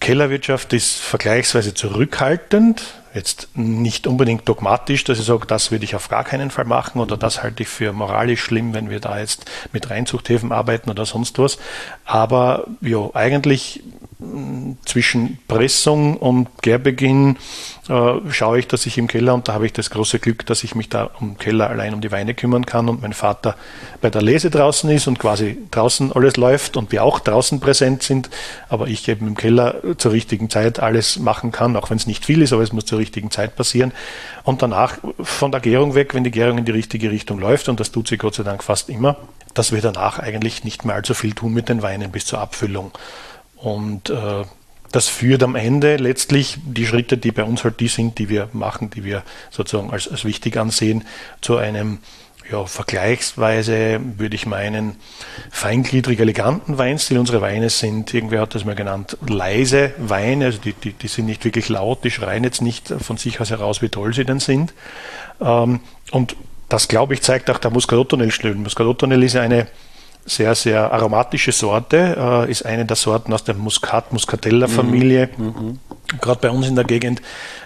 Kellerwirtschaft ist vergleichsweise zurückhaltend, jetzt nicht unbedingt dogmatisch, dass ich sage, das würde ich auf gar keinen Fall machen oder das halte ich für moralisch schlimm, wenn wir da jetzt mit Reinzuchthäfen arbeiten oder sonst was. Aber ja, eigentlich zwischen Pressung und Gärbeginn äh, schaue ich, dass ich im Keller, und da habe ich das große Glück, dass ich mich da im Keller allein um die Weine kümmern kann und mein Vater bei der Lese draußen ist und quasi draußen alles läuft und wir auch draußen präsent sind, aber ich eben im Keller zur richtigen Zeit alles machen kann, auch wenn es nicht viel ist, aber es muss zur richtigen Zeit passieren. Und danach von der Gärung weg, wenn die Gärung in die richtige Richtung läuft, und das tut sie Gott sei Dank fast immer, dass wir danach eigentlich nicht mehr allzu viel tun mit den Weinen bis zur Abfüllung. Und äh, das führt am Ende letztlich die Schritte, die bei uns halt die sind, die wir machen, die wir sozusagen als, als wichtig ansehen, zu einem ja, vergleichsweise, würde ich meinen, feingliedrig eleganten Weinstil. Unsere Weine sind, irgendwer hat das mal genannt, leise Weine, also die, die, die sind nicht wirklich laut, die schreien jetzt nicht von sich aus heraus, wie toll sie denn sind. Ähm, und das, glaube ich, zeigt auch der Muscadottonell-Stil. Muscadottonell ist eine sehr, sehr aromatische Sorte, äh, ist eine der Sorten aus der Muscat-Muscatella-Familie. Mhm. Mhm. Gerade bei uns in der Gegend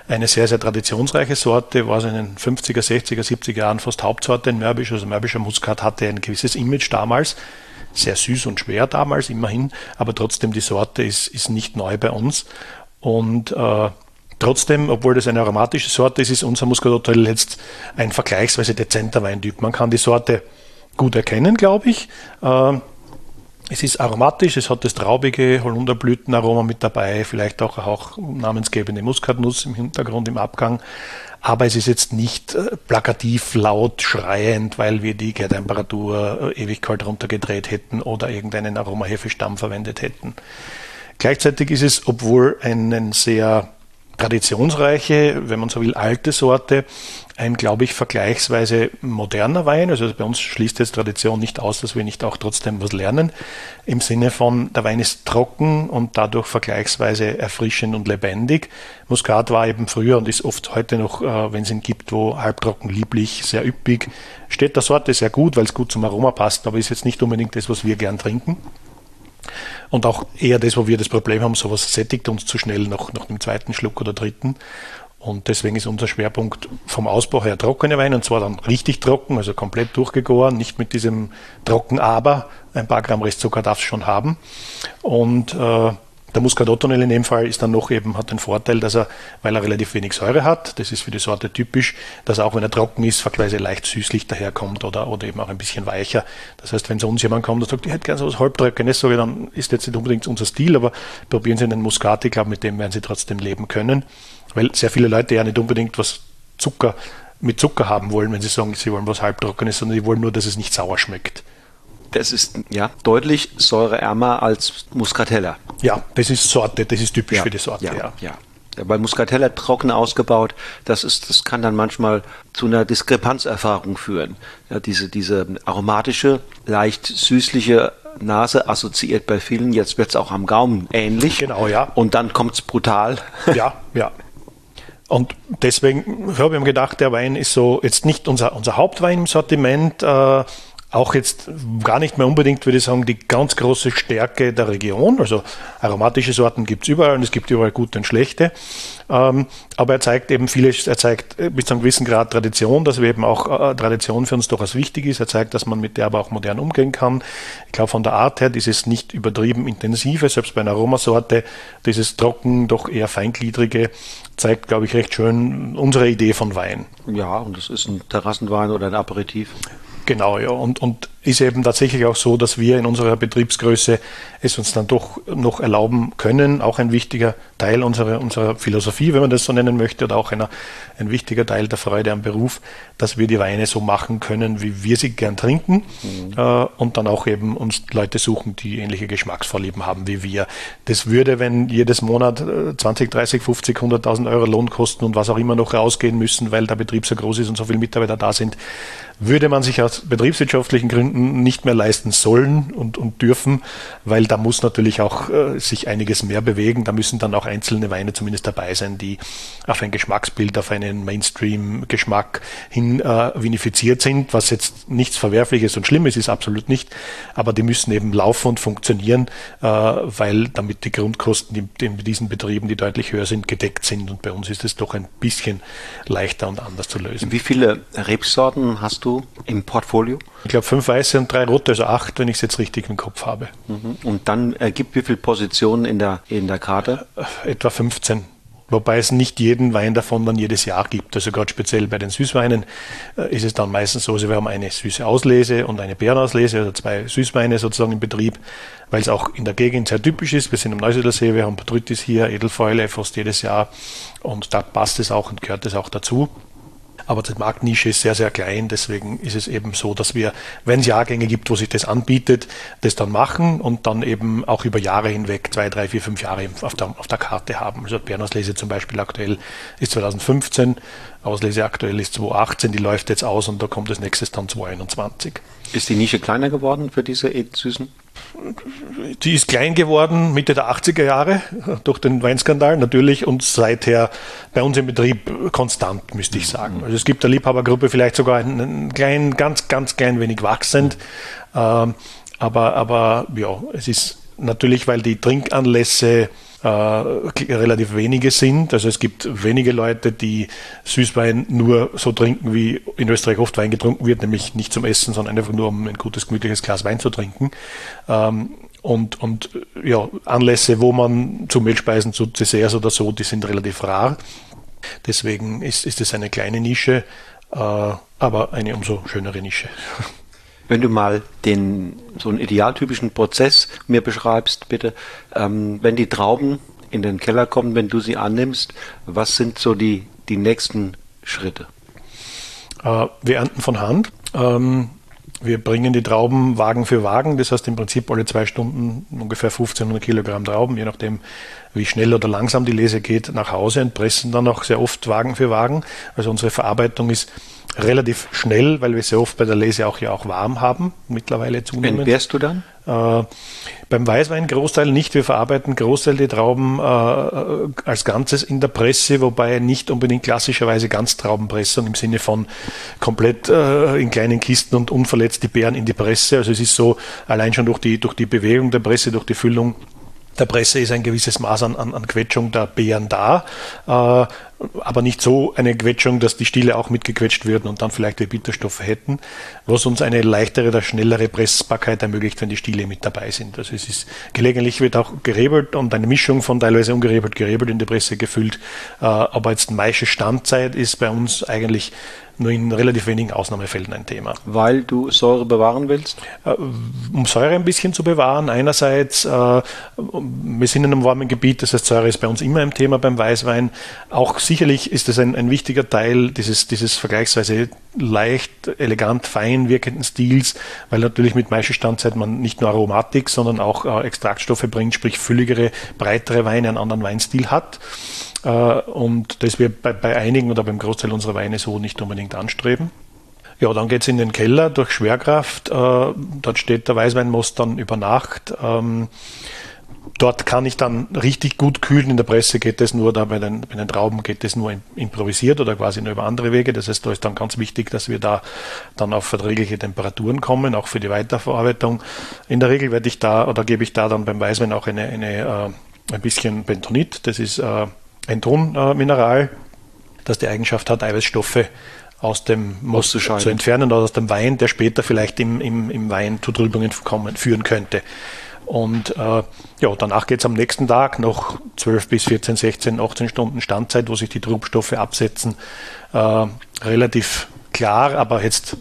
eine sehr, sehr traditionsreiche Sorte, war es in den 50er, 60er, 70er Jahren fast Hauptsorte in Mörbisch. Also Mörbischer Muskat hatte ein gewisses Image damals, sehr süß und schwer damals immerhin, aber trotzdem die Sorte ist, ist nicht neu bei uns. Und äh, Trotzdem, obwohl das eine aromatische Sorte ist, ist unser Muscatell jetzt ein vergleichsweise dezenter Weintyp. Man kann die Sorte gut erkennen, glaube ich. Ähm, es ist aromatisch, es hat das traubige Holunderblütenaroma mit dabei, vielleicht auch, auch namensgebende Muskatnuss im Hintergrund, im Abgang. Aber es ist jetzt nicht äh, plakativ laut schreiend, weil wir die Gärtemperatur äh, ewig kalt runtergedreht hätten oder irgendeinen Aromahefestamm verwendet hätten. Gleichzeitig ist es, obwohl einen sehr traditionsreiche, wenn man so will, alte Sorte, ein, glaube ich, vergleichsweise moderner Wein. Also bei uns schließt jetzt Tradition nicht aus, dass wir nicht auch trotzdem was lernen. Im Sinne von, der Wein ist trocken und dadurch vergleichsweise erfrischend und lebendig. Muskat war eben früher und ist oft heute noch, äh, wenn es ihn gibt, wo halbtrocken, lieblich, sehr üppig. Steht der Sorte sehr gut, weil es gut zum Aroma passt, aber ist jetzt nicht unbedingt das, was wir gern trinken. Und auch eher das, wo wir das Problem haben, sowas sättigt uns zu schnell nach, nach dem zweiten Schluck oder dritten. Und deswegen ist unser Schwerpunkt vom Ausbau her trockene Weine und zwar dann richtig trocken, also komplett durchgegoren, nicht mit diesem trocken, aber ein paar Gramm Restzucker darf es schon haben. Und äh, der Muscadottonel in dem Fall ist dann noch eben, hat den Vorteil, dass er, weil er relativ wenig Säure hat, das ist für die Sorte typisch, dass er auch wenn er trocken ist, vergleiche leicht süßlich daherkommt oder, oder eben auch ein bisschen weicher. Das heißt, wenn zu uns jemand kommt und sagt, ich hätte gerne so was Halbtrockenes, sage dann ist jetzt nicht unbedingt unser Stil, aber probieren Sie einen Muscat, ich glaube, mit dem werden Sie trotzdem leben können. Weil sehr viele Leute ja nicht unbedingt was Zucker mit Zucker haben wollen, wenn sie sagen, sie wollen was halbtrockenes, sondern sie wollen nur, dass es nicht sauer schmeckt. Das ist ja deutlich säureärmer als Muscatella. Ja, das ist Sorte, das ist typisch ja, für die Sorte. Ja, ja. ja. Bei Muscatella trocken ausgebaut, das ist, das kann dann manchmal zu einer Diskrepanzerfahrung führen. Ja, diese, diese aromatische, leicht süßliche Nase assoziiert bei vielen. Jetzt wird es auch am Gaumen ähnlich. Genau, ja. Und dann kommt es brutal. Ja, ja. Und deswegen habe ich mir gedacht, der Wein ist so jetzt nicht unser, unser Hauptwein im Sortiment, äh, auch jetzt gar nicht mehr unbedingt, würde ich sagen, die ganz große Stärke der Region. Also aromatische Sorten gibt es überall und es gibt überall gute und schlechte. Ähm, aber er zeigt eben vieles, er zeigt bis zu einem gewissen Grad Tradition, dass wir eben auch äh, Tradition für uns durchaus wichtig ist. Er zeigt, dass man mit der aber auch modern umgehen kann. Ich glaube, von der Art her dieses nicht übertrieben intensive, selbst bei einer Aromasorte, dieses trocken, doch eher feingliedrige, zeigt, glaube ich, recht schön unsere Idee von Wein. Ja, und es ist ein Terrassenwein oder ein Aperitif. Genau, ja. Und, und ist eben tatsächlich auch so, dass wir in unserer Betriebsgröße es uns dann doch noch erlauben können, auch ein wichtiger Teil unserer, unserer Philosophie, wenn man das so nennen möchte, oder auch einer, ein wichtiger Teil der Freude am Beruf, dass wir die Weine so machen können, wie wir sie gern trinken mhm. äh, und dann auch eben uns Leute suchen, die ähnliche Geschmacksvorlieben haben wie wir. Das würde, wenn jedes Monat 20, 30, 50, 100.000 Euro Lohn kosten und was auch immer noch rausgehen müssen, weil der Betrieb so groß ist und so viele Mitarbeiter da sind, würde man sich aus betriebswirtschaftlichen Gründen nicht mehr leisten sollen und, und dürfen, weil da muss natürlich auch äh, sich einiges mehr bewegen. Da müssen dann auch einzelne Weine zumindest dabei sein, die auf ein Geschmacksbild, auf einen Mainstream-Geschmack hin äh, vinifiziert sind, was jetzt nichts Verwerfliches und Schlimmes ist, absolut nicht. Aber die müssen eben laufen und funktionieren, äh, weil damit die Grundkosten die in diesen Betrieben, die deutlich höher sind, gedeckt sind. Und bei uns ist es doch ein bisschen leichter und anders zu lösen. Wie viele Rebsorten hast du im Portfolio? Ich glaube fünf weiße und drei rote, also acht, wenn ich es jetzt richtig im Kopf habe. Mhm. Und dann ergibt wie viele Positionen in der, in der Karte? Äh, etwa 15. Wobei es nicht jeden Wein davon dann jedes Jahr gibt. Also gerade speziell bei den Süßweinen äh, ist es dann meistens so, also wir haben eine süße Auslese und eine Beerenauslese, also zwei Süßweine sozusagen im Betrieb, weil es auch in der Gegend sehr typisch ist. Wir sind am Neusiedlersee, wir haben Patrytis hier, Edelfäule fast jedes Jahr und da passt es auch und gehört es auch dazu. Aber die Marktnische ist sehr, sehr klein. Deswegen ist es eben so, dass wir, wenn es Jahrgänge gibt, wo sich das anbietet, das dann machen und dann eben auch über Jahre hinweg, zwei, drei, vier, fünf Jahre auf der, auf der Karte haben. Also Bernauslese zum Beispiel aktuell ist 2015, Auslese aktuell ist 2018, die läuft jetzt aus und da kommt das nächste dann 2021. Ist die Nische kleiner geworden für diese Süßen? Die ist klein geworden Mitte der 80er Jahre durch den Weinskandal natürlich und seither bei uns im Betrieb konstant, müsste ich sagen. Also es gibt der Liebhabergruppe vielleicht sogar einen kleinen, ganz, ganz klein wenig wachsend. Ähm, aber, aber ja, es ist natürlich, weil die Trinkanlässe äh, relativ wenige sind. Also es gibt wenige Leute, die Süßwein nur so trinken, wie in Österreich oft Wein getrunken wird, nämlich nicht zum Essen, sondern einfach nur um ein gutes, gemütliches Glas Wein zu trinken. Ähm, und, und ja, Anlässe, wo man zu Mehlspeisen, zu Desserts oder so, die sind relativ rar. Deswegen ist, ist es eine kleine Nische, äh, aber eine umso schönere Nische. Wenn du mal den so einen idealtypischen Prozess mir beschreibst, bitte, ähm, wenn die Trauben in den Keller kommen, wenn du sie annimmst, was sind so die, die nächsten Schritte? Äh, wir ernten von Hand. Ähm, wir bringen die Trauben Wagen für Wagen, das heißt im Prinzip alle zwei Stunden ungefähr 1500 Kilogramm Trauben, je nachdem wie schnell oder langsam die Lese geht, nach Hause und pressen dann auch sehr oft Wagen für Wagen. Also unsere Verarbeitung ist relativ schnell, weil wir sehr oft bei der Lese auch ja auch warm haben, mittlerweile zunehmend. Entbehrst du dann? Äh, beim Weißwein Großteil nicht. Wir verarbeiten Großteil die Trauben äh, als Ganzes in der Presse, wobei nicht unbedingt klassischerweise Ganztraubenpressung im Sinne von komplett äh, in kleinen Kisten und unverletzt die Beeren in die Presse. Also es ist so, allein schon durch die, durch die Bewegung der Presse, durch die Füllung der Presse ist ein gewisses Maß an, an, an Quetschung der Beeren da, äh, aber nicht so eine Quetschung, dass die Stiele auch mitgequetscht würden und dann vielleicht die Bitterstoffe hätten, was uns eine leichtere oder schnellere Pressbarkeit ermöglicht, wenn die Stiele mit dabei sind. Also es ist gelegentlich wird auch gerebelt und eine Mischung von teilweise ungerebelt, gerebelt in die Presse gefüllt, äh, aber jetzt Maische Standzeit ist bei uns eigentlich nur in relativ wenigen Ausnahmefällen ein Thema. Weil du Säure bewahren willst? Äh, um Säure ein bisschen zu bewahren. Einerseits, äh, wir sind in einem warmen Gebiet, das heißt, Säure ist bei uns immer ein Thema beim Weißwein. Auch sicherlich ist es ein, ein wichtiger Teil dieses, dieses vergleichsweise leicht, elegant, fein wirkenden Stils, weil natürlich mit Maischestandzeit man nicht nur Aromatik, sondern auch äh, Extraktstoffe bringt, sprich fülligere, breitere Weine, einen anderen Weinstil hat. Äh, und das wir bei, bei einigen oder beim Großteil unserer Weine so nicht unbedingt anstreben. Ja, dann geht es in den Keller durch Schwerkraft. Äh, dort steht der Weißweinmost dann über Nacht. Ähm, dort kann ich dann richtig gut kühlen. In der Presse geht das nur, da bei den, bei den Trauben geht das nur improvisiert oder quasi nur über andere Wege. Das heißt, da ist dann ganz wichtig, dass wir da dann auf verträgliche Temperaturen kommen, auch für die Weiterverarbeitung. In der Regel werde ich da oder gebe ich da dann beim Weißwein auch eine, eine äh, ein bisschen Bentonit. Das ist äh, ein Tonmineral, das die Eigenschaft hat, Eiweißstoffe aus dem Most zu, zu, entfernen oder aus dem Wein, der später vielleicht im, im, im Wein zu Trübungen kommen, führen könnte. Und äh, ja, danach geht es am nächsten Tag noch 12 bis 14, 16, 18 Stunden Standzeit, wo sich die Trubstoffe absetzen. Äh, relativ klar, aber jetzt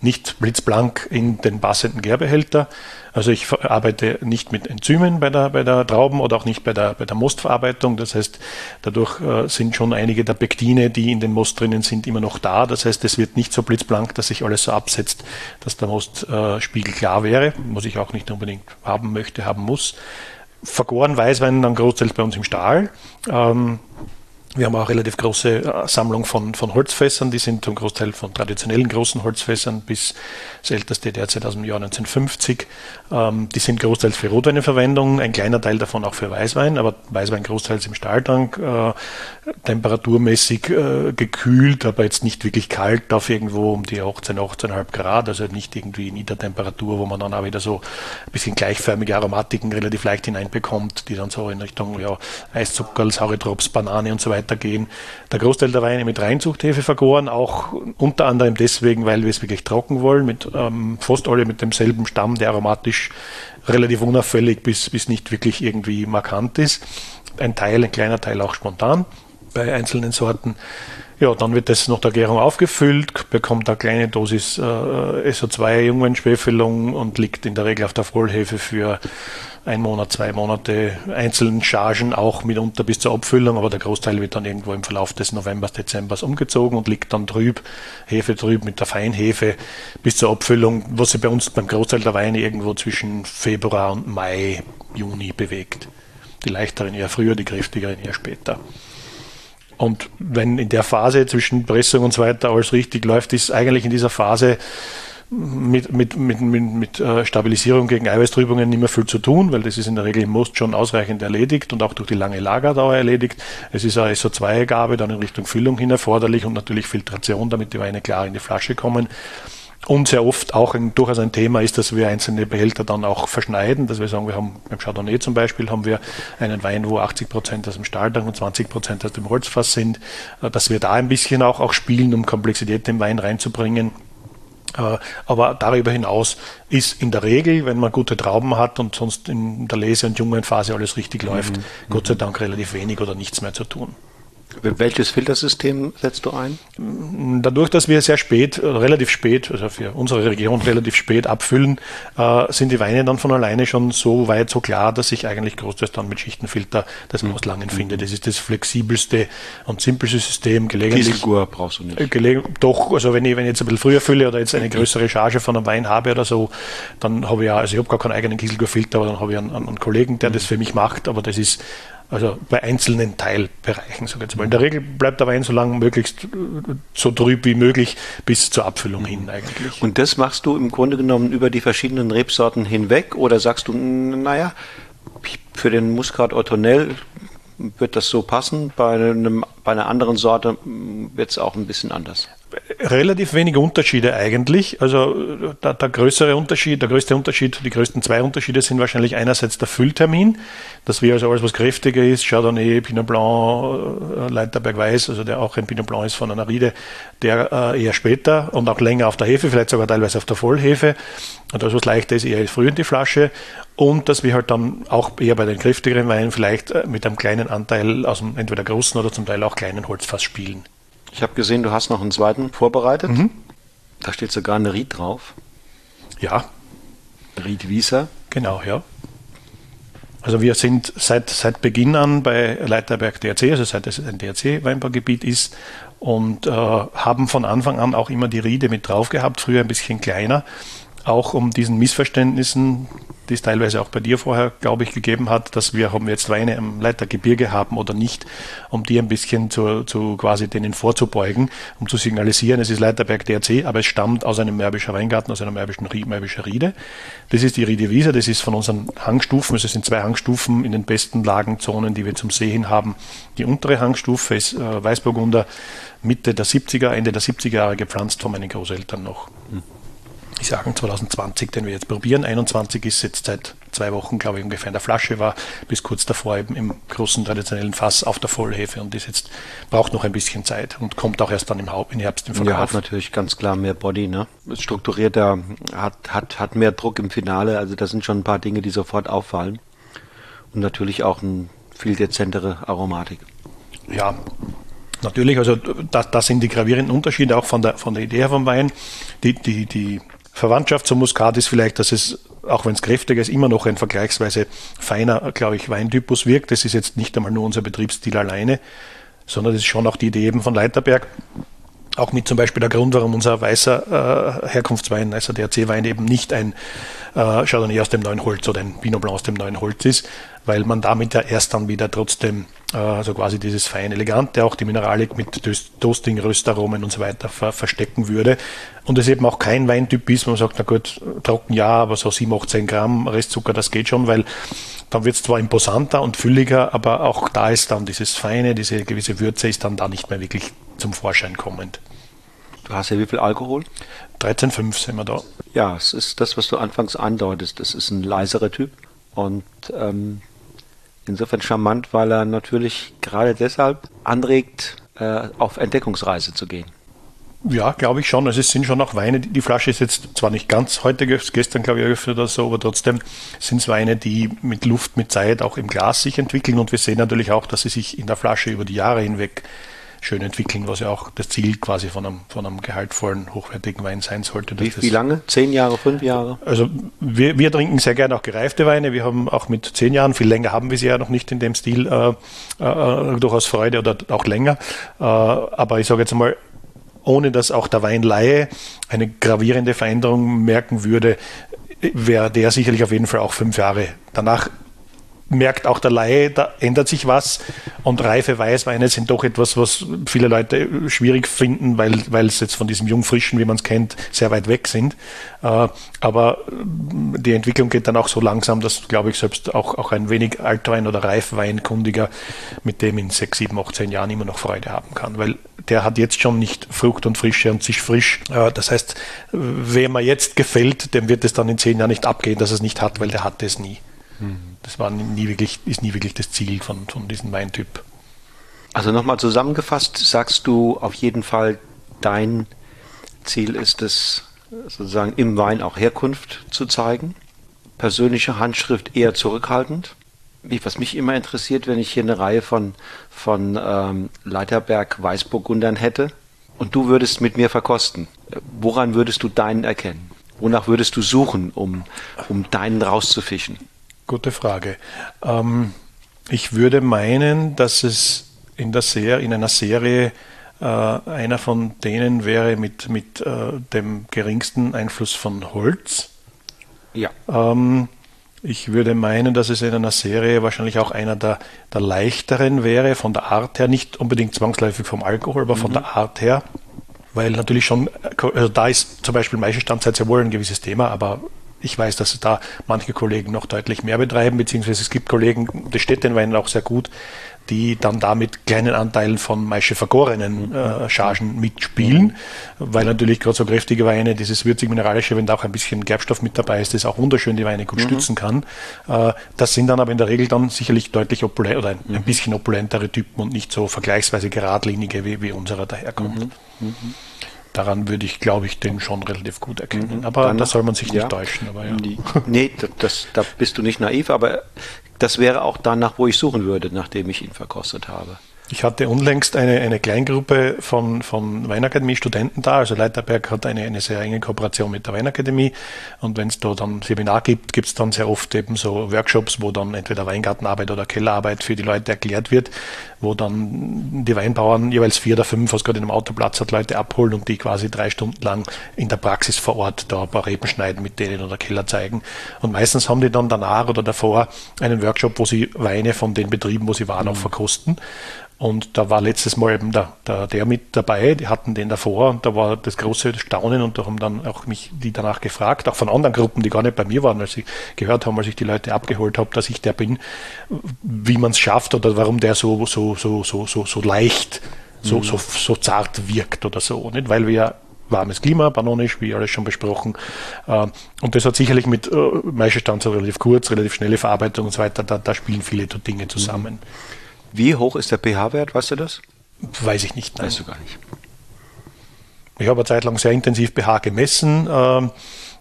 nicht blitzblank in den passenden Gärbehälter. Also ich arbeite nicht mit Enzymen bei der, bei der Trauben oder auch nicht bei der, bei der Mostverarbeitung. Das heißt, dadurch äh, sind schon einige der Pektine, die in den Most drinnen sind, immer noch da. Das heißt, es wird nicht so blitzblank, dass sich alles so absetzt, dass der Most äh, spiegelklar wäre, was ich auch nicht unbedingt haben möchte, haben muss. Vergoren Weißwein dann großteils bei uns im Stahl. Ähm, Wir haben auch eine relativ große äh, Sammlung von, von Holzfässern, die sind zum Großteil von traditionellen großen Holzfässern bis das älteste derzeit aus dem Jahr 1950. Ähm, die sind großteils für Rotwein in Verwendung, ein kleiner Teil davon auch für Weißwein, aber Weißwein großteils im Stahltank, äh, temperaturmäßig äh, gekühlt, aber jetzt nicht wirklich kalt, auf irgendwo um die 18, 18,5 Grad, also nicht irgendwie Niedertemperatur, wo man dann auch wieder so ein bisschen gleichförmige Aromatiken relativ leicht hineinbekommt, die dann so in Richtung ja, Eiszuckerl, saure Drops, Banane und so weiter weitergehen. Der Großteil der Weine mit Reinzuchthefe vergoren, auch unter anderem deswegen, weil wir es wirklich trocken wollen, mit ähm, fast alle mit demselben Stamm, der aromatisch relativ unauffällig bis, bis nicht wirklich irgendwie markant ist. Ein Teil, ein kleiner Teil auch spontan bei einzelnen Sorten. Ja, dann wird das nach der Gärung aufgefüllt, bekommt eine kleine Dosis äh, SO2 Jungweinschwefelung und liegt in der Regel auf der Vollhefe für ein Monat, zwei Monate einzelnen Chargen auch mitunter bis zur Abfüllung, aber der Großteil wird dann irgendwo im Verlauf des Novembers, Dezembers umgezogen und liegt dann trüb, Hefe trüb mit der Feinhefe bis zur Abfüllung, was sich bei uns beim Großteil der Weine irgendwo zwischen Februar und Mai, Juni bewegt. Die leichteren eher früher, die kräftigeren eher später. Und wenn in der Phase zwischen Pressung und so weiter alles richtig läuft, ist eigentlich in dieser Phase mit, mit, mit, mit, äh, Stabilisierung gegen Eiweißtrübungen nicht mehr viel zu tun, weil das ist in der Regel im Most schon ausreichend erledigt und auch durch die lange Lagerdauer erledigt. Es ist eine SO2-Gabe dann in Richtung Füllung hin erforderlich und natürlich Filtration, damit die Weine klar in die Flasche kommen. Und sehr oft auch ein, durchaus ein Thema ist, dass wir einzelne Behälter dann auch verschneiden, dass wir sagen, wir haben beim Chardonnay zum Beispiel haben wir einen Wein, wo 80 Prozent aus dem Stahltank und 20 Prozent aus dem Holzfass sind, äh, dass wir da ein bisschen auch, auch spielen, um Komplexität im Wein reinzubringen. Äh, aber darüber hinaus ist in der Regel, wenn man gute Trauben hat und sonst in der Lese- und Jungenphase alles richtig läuft, mhm. Gott sei Dank relativ wenig oder nichts mehr zu tun. Welches Filtersystem setzt du ein? Dadurch, dass wir sehr spät, relativ spät, also für unsere Region relativ spät abfüllen, äh, sind die Weine dann von alleine schon so weit, so klar, dass ich eigentlich großteils dann mit Schichtenfilter das mhm. Auslangen mhm. finde. Das ist das flexibelste und simpelste System. Gelegentlich. Kieselgur brauchst du nicht. Äh, gelegen, doch, also wenn ich, wenn ich jetzt ein bisschen früher fülle oder jetzt eine größere Charge von einem Wein habe oder so, dann habe ich ja, also ich habe gar keinen eigenen Kieselgurfilter, aber dann habe ich einen, einen Kollegen, der mhm. das für mich macht, aber das ist also bei einzelnen Teilbereichen, sage ich jetzt mal. In der Regel bleibt der Wein so lange möglichst äh, so trüb wie möglich bis zur Abfüllung hin eigentlich. Und das machst du im Grunde genommen über die verschiedenen Rebsorten hinweg oder sagst du, naja, für den Muscat Ortonell wird das so passen, bei, einem, bei einer anderen Sorte wird es auch ein bisschen anders? Relativ wenige Unterschiede eigentlich. Also der, der, größere Unterschied, der größte Unterschied, die größten zwei Unterschiede sind wahrscheinlich einerseits der Fülltermin, dass wir also alles, was kräftiger ist, Chardonnay, Pinot Blanc, äh, Leiterberg Weiß, also der auch ein Pinot Blanc ist von einer Riede, der äh, eher später und auch länger auf der Hefe, vielleicht sogar teilweise auf der Vollhefe. Und das, was leichter ist, eher früh in die Flasche. Und dass wir halt dann auch eher bei den kräftigeren Weinen vielleicht äh, mit einem kleinen Anteil aus dem entweder großen oder zum Teil auch kleinen Holzfass spielen. Ich habe gesehen, du hast noch einen zweiten vorbereitet. Mhm. Da steht sogar eine Ried drauf. Ja. Ried Wieser. Genau, ja. Also wir sind seit, seit Beginn an bei Leiterberg DRC, also seit es ein DRC-Weinbaugebiet ist, und äh, haben von Anfang an auch immer die Riede mit drauf gehabt, früher ein bisschen kleiner, auch um diesen Missverständnissen, die es teilweise auch bei dir vorher, glaube ich, gegeben hat, dass wir, haben jetzt Weine im Leitergebirge haben oder nicht, um die ein bisschen zu, zu quasi denen vorzubeugen, um zu signalisieren, es ist Leiterberg DRC, aber es stammt aus einem Märbischer Weingarten, aus einer Märbischen Märbischer Riede. Das ist die Riede Wiese, das ist von unseren Hangstufen, also es sind zwei Hangstufen in den besten Lagenzonen, die wir zum See hin haben. Die untere Hangstufe ist äh, Weißburgunder, Mitte der 70er, Ende der 70er Jahre gepflanzt von meinen Großeltern noch. Hm ich sagen 2020, den wir jetzt probieren. 21 ist jetzt seit zwei Wochen, glaube ich, ungefähr in der Flasche, war bis kurz davor eben im großen traditionellen Fass auf der Vollhefe und ist jetzt, braucht noch ein bisschen Zeit und kommt auch erst dann im, Haupt, im Herbst im Verkauf. Ja, hat natürlich ganz klar mehr Body, ne? Strukturierter, hat, hat, hat mehr Druck im Finale, also das sind schon ein paar Dinge, die sofort auffallen. Und natürlich auch eine viel dezentere Aromatik. Ja, Natürlich, also das, das sind die gravierenden Unterschiede auch von der, von der Idee vom Wein. Die, die, die Verwandtschaft zum Muskat ist vielleicht, dass es, auch wenn es kräftiger ist, immer noch ein vergleichsweise feiner, glaube ich, Weintypus wirkt. Das ist jetzt nicht einmal nur unser Betriebsstil alleine, sondern das ist schon auch die Idee eben von Leiterberg. Auch mit zum Beispiel der Grund, warum unser weißer äh, Herkunftswein, also der C-Wein eben nicht ein äh, Chardonnay aus dem neuen Holz oder ein Pinot Blanc aus dem neuen Holz ist, weil man damit ja erst dann wieder trotzdem äh, also quasi dieses fein elegante, auch die Mineralik mit Toasting, Röstaromen und so weiter ver verstecken würde. Und es eben auch kein Weintyp ist, wo man sagt, na gut, trocken ja, aber so 7, 18 Gramm Restzucker, das geht schon, weil dann wird es zwar imposanter und fülliger, aber auch da ist dann dieses Feine, diese gewisse Würze ist dann da nicht mehr wirklich zum Vorschein kommend. Du hast ja wie viel Alkohol? 13,5 sind wir da. Ja, es ist das, was du anfangs andeutest. Das ist ein leiserer Typ und ähm, insofern charmant, weil er natürlich gerade deshalb anregt, äh, auf Entdeckungsreise zu gehen. Ja, glaube ich schon. Also es sind schon auch Weine. Die Flasche ist jetzt zwar nicht ganz heute, gestern glaube ich eröffnet oder so, aber trotzdem sind es Weine, die mit Luft, mit Zeit auch im Glas sich entwickeln. Und wir sehen natürlich auch, dass sie sich in der Flasche über die Jahre hinweg schön entwickeln, was ja auch das Ziel quasi von einem, von einem gehaltvollen, hochwertigen Wein sein sollte. Wie, wie, lange? Zehn Jahre, fünf Jahre? Also wir, wir trinken sehr gerne auch gereifte Weine. Wir haben auch mit zehn Jahren, viel länger haben wir sie ja noch nicht in dem Stil, äh, äh, durchaus Freude oder auch länger. Äh, aber ich sage jetzt mal, ohne dass auch der Weinleihe eine gravierende Veränderung merken würde, wäre der sicherlich auf jeden Fall auch fünf Jahre. Danach merkt auch der Laie, da ändert sich was. Und reife Weißweine sind doch etwas, was viele Leute schwierig finden, weil, weil es jetzt von diesem Jungfrischen, wie man es kennt, sehr weit weg sind. Äh, aber die Entwicklung geht dann auch so langsam, dass, glaube ich, selbst auch, auch ein wenig Altwein- oder Reifweinkundiger mit dem in sechs, sieben, 18 Jahren immer noch Freude haben kann. Weil der hat jetzt schon nicht Frucht und Frische und sich frisch. Äh, das heißt, wem er jetzt gefällt, dem wird es dann in zehn Jahren nicht abgehen, dass er es nicht hat, weil der hatte es nie. Das war nie wirklich, ist nie wirklich das Ziel von, von diesem Weintyp. Also nochmal zusammengefasst, sagst du auf jeden Fall, dein Ziel ist es, sozusagen im Wein auch Herkunft zu zeigen. Persönliche Handschrift eher zurückhaltend. Was mich immer interessiert, wenn ich hier eine Reihe von, von ähm, Leiterberg Weißburgundern hätte und du würdest mit mir verkosten, woran würdest du deinen erkennen? Wonach würdest du suchen, um, um deinen rauszufischen? Gute Frage. Ähm, ich würde meinen, dass es in, der Serie, in einer Serie äh, einer von denen wäre mit, mit äh, dem geringsten Einfluss von Holz. Ja. Ähm, ich würde meinen, dass es in einer Serie wahrscheinlich auch einer der, der leichteren wäre, von der Art her, nicht unbedingt zwangsläufig vom Alkohol, aber mhm. von der Art her. Weil natürlich schon, also da ist zum Beispiel Maischestandzeit sehr wohl ein gewisses Thema, aber ich weiß, dass da manche Kollegen noch deutlich mehr betreiben, beziehungsweise es gibt Kollegen, das steht den Weinen auch sehr gut, die dann da mit kleinen Anteilen von Maische vergorenen mhm. äh, Chargen mitspielen, mhm. weil natürlich gerade so kräftige Weine, dieses würzig-mineralische, wenn da auch ein bisschen Gerbstoff mit dabei ist, das auch wunderschön die Weine gut mhm. stützen kann. Äh, das sind dann aber in der Regel dann sicherlich deutlich opulent oder ein, ein, mhm. bisschen opulentere Typen und nicht so vergleichsweise geradlinige, wie, wie unserer daherkommt. Mhm. Daran würde ich, glaube ich, den schon relativ gut erkennen. Mhm. Aber da soll man sich nicht ja. täuschen. Aber ja. Nee, das, da bist du nicht naiv, aber das wäre auch danach, wo ich suchen würde, nachdem ich ihn verkostet habe. Ich hatte unlängst eine, eine Kleingruppe von, von Weinakademie-Studenten da. Also Leiterberg hat eine, eine sehr enge Kooperation mit der Weinakademie. Und wenn es da dann Seminar gibt, gibt es dann sehr oft eben so Workshops, wo dann entweder Weingartenarbeit oder Kellerarbeit für die Leute erklärt wird, wo dann die Weinbauern jeweils vier oder fünf, was gerade in einem Autoplatz hat, Leute abholen und die quasi drei Stunden lang in der Praxis vor Ort da ein paar Reben schneiden mit denen oder Keller zeigen. Und meistens haben die dann danach oder davor einen Workshop, wo sie Weine von den Betrieben, wo sie waren, auch mhm. verkosten. Und da war letztes Mal eben der, der, der mit dabei, die hatten den davor und da war das große Staunen und da haben dann auch mich die danach gefragt, auch von anderen Gruppen, die gar nicht bei mir waren, als sie gehört haben, als ich die Leute abgeholt habe, dass ich der bin, wie man es schafft oder warum der so, so, so, so, so, so leicht, so, mhm. so, so zart wirkt oder so. Nicht? Weil wir warmes Klima, banonisch, wie alles schon besprochen. Äh, und das hat sicherlich mit äh, Maischestand so relativ kurz, relativ schnelle Verarbeitung und so weiter, da, da spielen viele Dinge zusammen. Mhm. Wie hoch ist der pH-Wert, weißt du das? Weiß ich nicht. Nein. Weißt du gar nicht. Ich habe eine Zeit lang sehr intensiv pH gemessen. Ähm,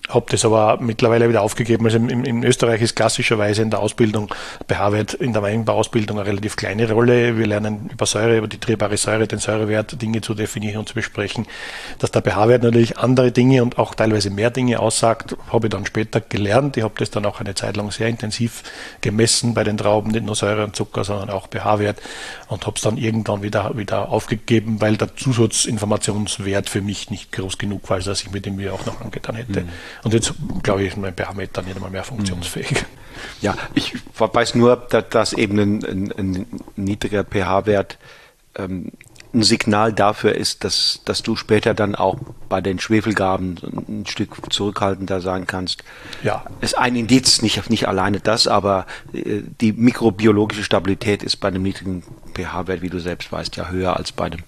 habe das aber mittlerweile wieder aufgegeben. Also in, in, Österreich ist klassischerweise in der Ausbildung bei Harvard in der Weinbauausbildung eine relativ kleine Rolle. Wir lernen über Säure, über die drehbare Säure, den Säurewert, Dinge zu definieren und zu besprechen. Dass der pH-Wert natürlich andere Dinge und auch teilweise mehr Dinge aussagt, habe ich dann später gelernt. Ich habe das dann auch eine Zeit lang sehr intensiv gemessen bei den Trauben, nicht nur Säure und Zucker, sondern auch pH-Wert und habe es dann irgendwann wieder, wieder aufgegeben, weil der Zusatzinformationswert für mich nicht groß genug war, als ich mit dem mir auch noch angetan hätte. Mhm. Und jetzt, glaube ich, ist mein pH-Meter nicht einmal mehr funktionsfähig. Ja, ich weiß nur, dass, dass eben ein, ein, ein niedriger pH-Wert ähm, ein Signal dafür ist, dass, dass du später dann auch bei den Schwefelgaben ein Stück zurückhaltender sein kannst. Ja. Ist ein Indiz, nicht, nicht alleine das, aber äh, die mikrobiologische Stabilität ist bei einem niedrigen pH-Wert, wie du selbst weißt, ja höher als bei einem,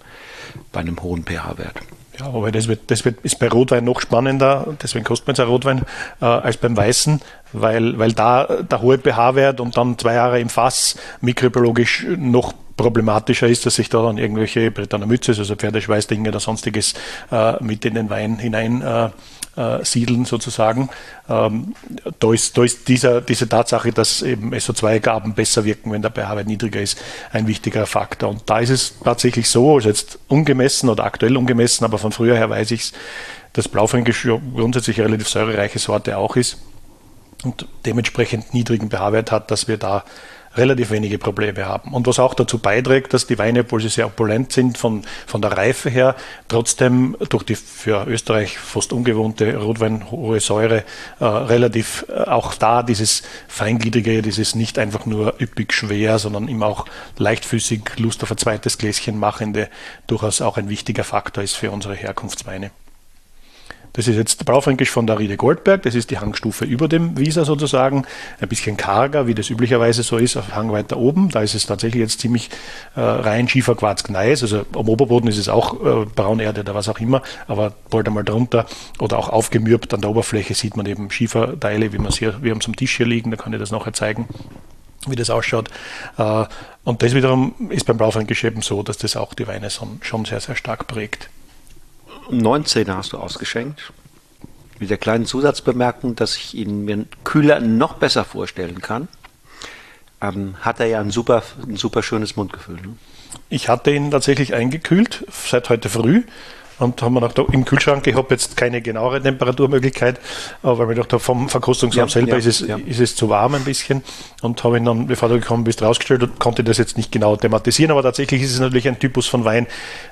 bei einem hohen pH-Wert. Ja, aber das, wird, das wird, ist bei Rotwein noch spannender, deswegen kostet man jetzt ein Rotwein, äh, als beim Weißen, weil, weil da der hohe pH-Wert und dann zwei Jahre im Fass mikrobiologisch noch problematischer ist, dass sich da dann irgendwelche Britannomyces, also Pferdeschweißdinge oder sonstiges äh, mit in den Wein hinein äh, äh, siedeln sozusagen. Ähm, da ist, da ist dieser, diese Tatsache, dass eben SO2-Gaben besser wirken, wenn der pH-Wert niedriger ist, ein wichtiger Faktor. Und da ist es tatsächlich so, also jetzt ungemessen oder aktuell ungemessen, aber von früher her weiß ich es, dass Blaufränkisch grundsätzlich eine relativ säurereiche Sorte auch ist und dementsprechend niedrigen pH-Wert hat, dass wir da relativ wenige Probleme haben. Und was auch dazu beiträgt, dass die Weine, obwohl sie sehr opulent sind von, von der Reife her, trotzdem durch die für Österreich fast ungewohnte Rotwein hohe Säure äh, relativ äh, auch da dieses feingliedrige, dieses nicht einfach nur üppig schwer, sondern immer auch leichtfüßig Lust auf ein zweites Gläschen machende durchaus auch ein wichtiger Faktor ist für unsere Herkunftsweine. Das ist jetzt Blaufränkisch von der Riede Goldberg, das ist die Hangstufe über dem Wieser sozusagen, ein bisschen karger, wie das üblicherweise so ist, auf Hang weiter oben. Da ist es tatsächlich jetzt ziemlich äh, rein Schiefer, Quarz, Gneis, also am Oberboden ist es auch äh, Braunerde oder was auch immer, aber bald einmal drunter oder auch aufgemürbt an der Oberfläche sieht man eben Schieferteile, wie man es hier, wir haben es am Tisch hier liegen, da kann ich das nachher zeigen wie das ausschaut. Äh, und das wiederum ist beim Blaufränkisch eben so, dass das auch die Weine schon sehr, sehr stark prägt. 19 hast du ausgeschenkt. Mit der kleinen Zusatzbemerkung, dass ich ihn mir kühler noch besser vorstellen kann. Ähm, hat er ja ein super, ein super schönes Mundgefühl. Ne? Ich hatte ihn tatsächlich eingekühlt seit heute früh und haben wir gedacht, im Kühlschrank, ich habe jetzt keine genauere Temperaturmöglichkeit, aber weil wir gedacht vom Verkostungsraum ja, selber ja, ist, es, ja. ist es zu warm ein bisschen und habe ihn dann, bevor du gekommen bist, rausgestellt und konnte das jetzt nicht genau thematisieren, aber tatsächlich ist es natürlich ein Typus von Wein,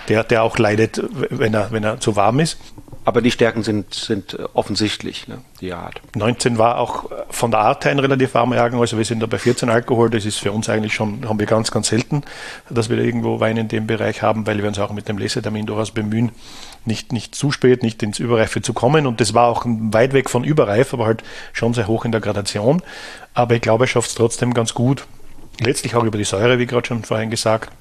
der, der auch leidet, wenn er, wenn er zu warm ist. Aber die Stärken sind, sind offensichtlich, ne, die Art. 19 war auch von der Art her ein relativ warmer Jahrgang, also wir sind da bei 14 Alkohol, das ist für uns eigentlich schon, haben wir ganz, ganz selten, dass wir da irgendwo Wein in dem Bereich haben, weil wir uns auch mit dem Lesetermin durchaus bemühen, nicht, nicht zu spät, nicht ins Überreife zu kommen. Und das war auch weit weg von Überreif, aber halt schon sehr hoch in der Gradation. Aber ich glaube, er schafft es trotzdem ganz gut. Letztlich auch über die Säure, wie gerade schon vorhin gesagt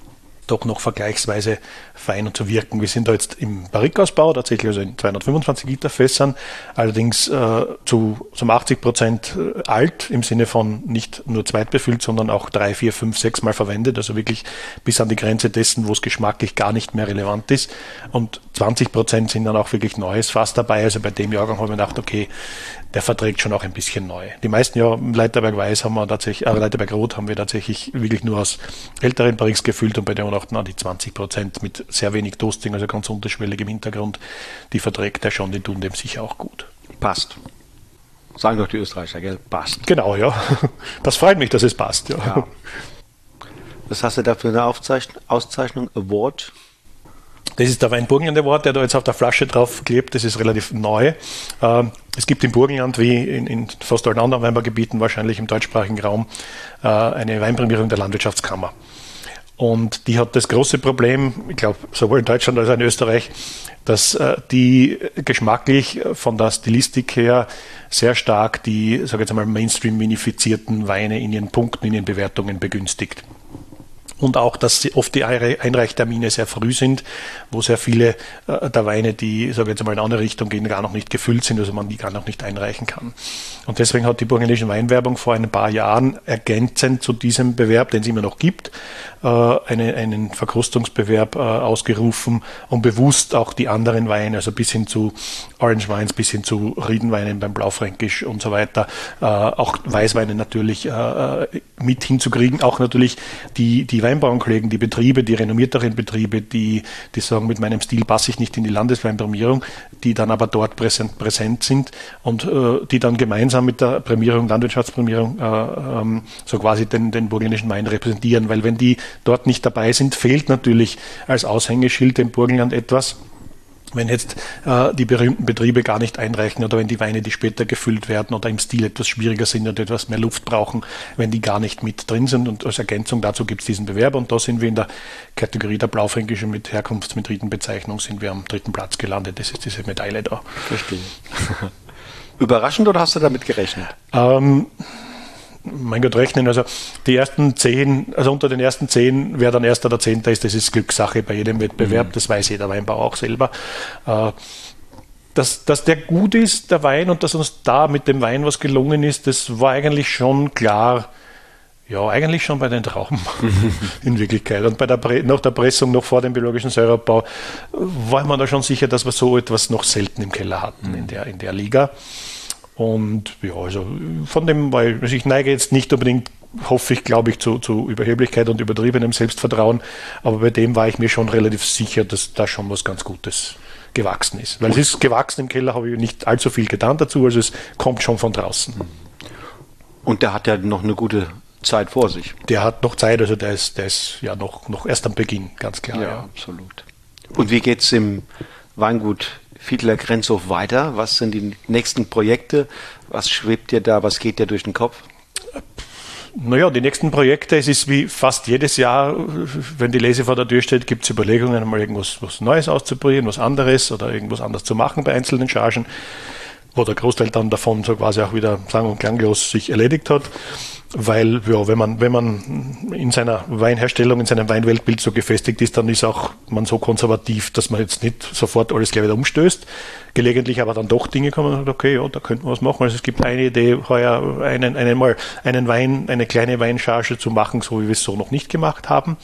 doch noch vergleichsweise fein zu wirken. Wir sind da jetzt im Barrikausbau, tatsächlich also in 225 Liter Fässern, allerdings äh, zu zum 80 Prozent äh, alt, im Sinne von nicht nur zweitbefüllt, sondern auch drei, vier, fünf, sechs Mal verwendet, also wirklich bis an die Grenze dessen, wo es geschmacklich gar nicht mehr relevant ist. Und 20 Prozent sind dann auch wirklich neues Fass dabei. Also bei dem Jahrgang habe ich mir gedacht, okay, der verträgt schon auch ein bisschen neu. Die meisten ja Leiterberg Weiß haben wir tatsächlich, äh, Leiterberg Rot haben wir tatsächlich wirklich nur aus älteren Barriques gefüllt und bei der auch na, die 20 Prozent mit sehr wenig Toasting, also ganz unterschwellig im Hintergrund, die verträgt er schon, die tun dem sicher auch gut. Passt. Sagen doch die Österreicher, gell? Passt. Genau, ja. Das freut mich, dass es passt, ja. ja. Was hast du da für eine Auszeichnung? Award? Das ist der Weinburgenland Award, der da jetzt auf der Flasche drauf klebt. Das ist relativ neu. Ähm, es gibt im Burgenland wie in, in fast allen anderen Weinbaugebieten, wahrscheinlich im deutschsprachigen Raum, äh, eine Weinprämierung der Landwirtschaftskammer. Und die hat das große Problem, ich glaube, sowohl in Deutschland als auch in Österreich, dass äh, die geschmacklich von der Stilistik her sehr stark die, sage jetzt einmal, Mainstream-minifizierten Weine in ihren Punkten, in ihren Bewertungen begünstigt. Und auch, dass oft die Einreichtermine sehr früh sind, wo sehr viele äh, der Weine, die, sage ich jetzt mal, in eine andere Richtung gehen, gar noch nicht gefüllt sind, also man die gar noch nicht einreichen kann. Und deswegen hat die burgenländische Weinwerbung vor ein paar Jahren ergänzend zu diesem Bewerb, den es immer noch gibt, äh, eine, einen Verkostungsbewerb äh, ausgerufen, um bewusst auch die anderen Weine, also bis hin zu Orange Wines, bis hin zu Riedenweinen beim Blaufränkisch und so weiter, auch Weißweine natürlich mit hinzukriegen, auch natürlich die, die Weine Weinbauernkollegen, die Betriebe, die renommierteren Betriebe, die, die sagen, mit meinem Stil passe ich nicht in die Landesweinprämierung, die dann aber dort präsent, präsent sind und äh, die dann gemeinsam mit der Prämierung, Landwirtschaftsprämierung, äh, ähm, so quasi den, den burgenländischen Wein repräsentieren. Weil wenn die dort nicht dabei sind, fehlt natürlich als Aushängeschild dem Burgenland etwas wenn jetzt äh, die berühmten Betriebe gar nicht einreichen oder wenn die Weine, die später gefüllt werden oder im Stil etwas schwieriger sind und etwas mehr Luft brauchen, wenn die gar nicht mit drin sind. Und als Ergänzung dazu gibt es diesen Bewerb und da sind wir in der Kategorie der Blaufränkische mit Herkunftsmetritenbezeichnung sind wir am dritten Platz gelandet. Das ist diese Medaille da. Verstehe. Überraschend oder hast du damit gerechnet? Ähm, mein Gott, rechnen. Also die ersten zehn, also unter den ersten zehn, wer dann erster oder zehnter ist, das ist Glückssache bei jedem Wettbewerb. Mhm. Das weiß jeder Weinbauer auch selber. Äh, dass, dass der gut ist, der Wein, und dass uns da mit dem Wein was gelungen ist, das war eigentlich schon klar. Ja, eigentlich schon bei den Trauben in Wirklichkeit. Und bei der nach der Pressung, noch vor dem biologischen Säureabbau, war man da schon sicher, dass wir so etwas noch selten im Keller hatten mhm. in, der, in der Liga. Und ja, also von dem, weil also ich neige jetzt nicht unbedingt, hoffe ich, glaube ich, zu, zu Überheblichkeit und übertriebenem Selbstvertrauen, aber bei dem war ich mir schon relativ sicher, dass da schon was ganz Gutes gewachsen ist. Weil es ist gewachsen im Keller, habe ich nicht allzu viel getan dazu, also es kommt schon von draußen. Und der hat ja noch eine gute Zeit vor sich. Der hat noch Zeit, also der ist, der ist ja noch, noch erst am Beginn, ganz klar. Ja, ja. absolut. Und wie geht es im Weingut Fiedler Grenzhof weiter? Was sind die nächsten Projekte? Was schwebt dir da? Was geht dir durch den Kopf? Naja, die nächsten Projekte, es ist wie fast jedes Jahr, wenn die Lese vor der Tür steht, gibt es Überlegungen, mal irgendwas was Neues auszuprobieren, was anderes oder irgendwas anders zu machen bei einzelnen Chargen, wo der Großteil dann davon so quasi auch wieder sang- und klanglos sich erledigt hat weil ja, wenn man, wenn man in seiner Weinherstellung, in seinem Weinweltbild so gefestigt ist, dann ist auch man so konservativ, dass man jetzt nicht sofort alles gleich wieder umstößt. Gelegentlich aber dann doch Dinge kommen und sagt, okay, ja, da könnte man was machen. Also es gibt eine Idee, heuer einen, einen mal einen Wein, eine kleine Weincharge zu machen, so wie wir es so noch nicht gemacht haben.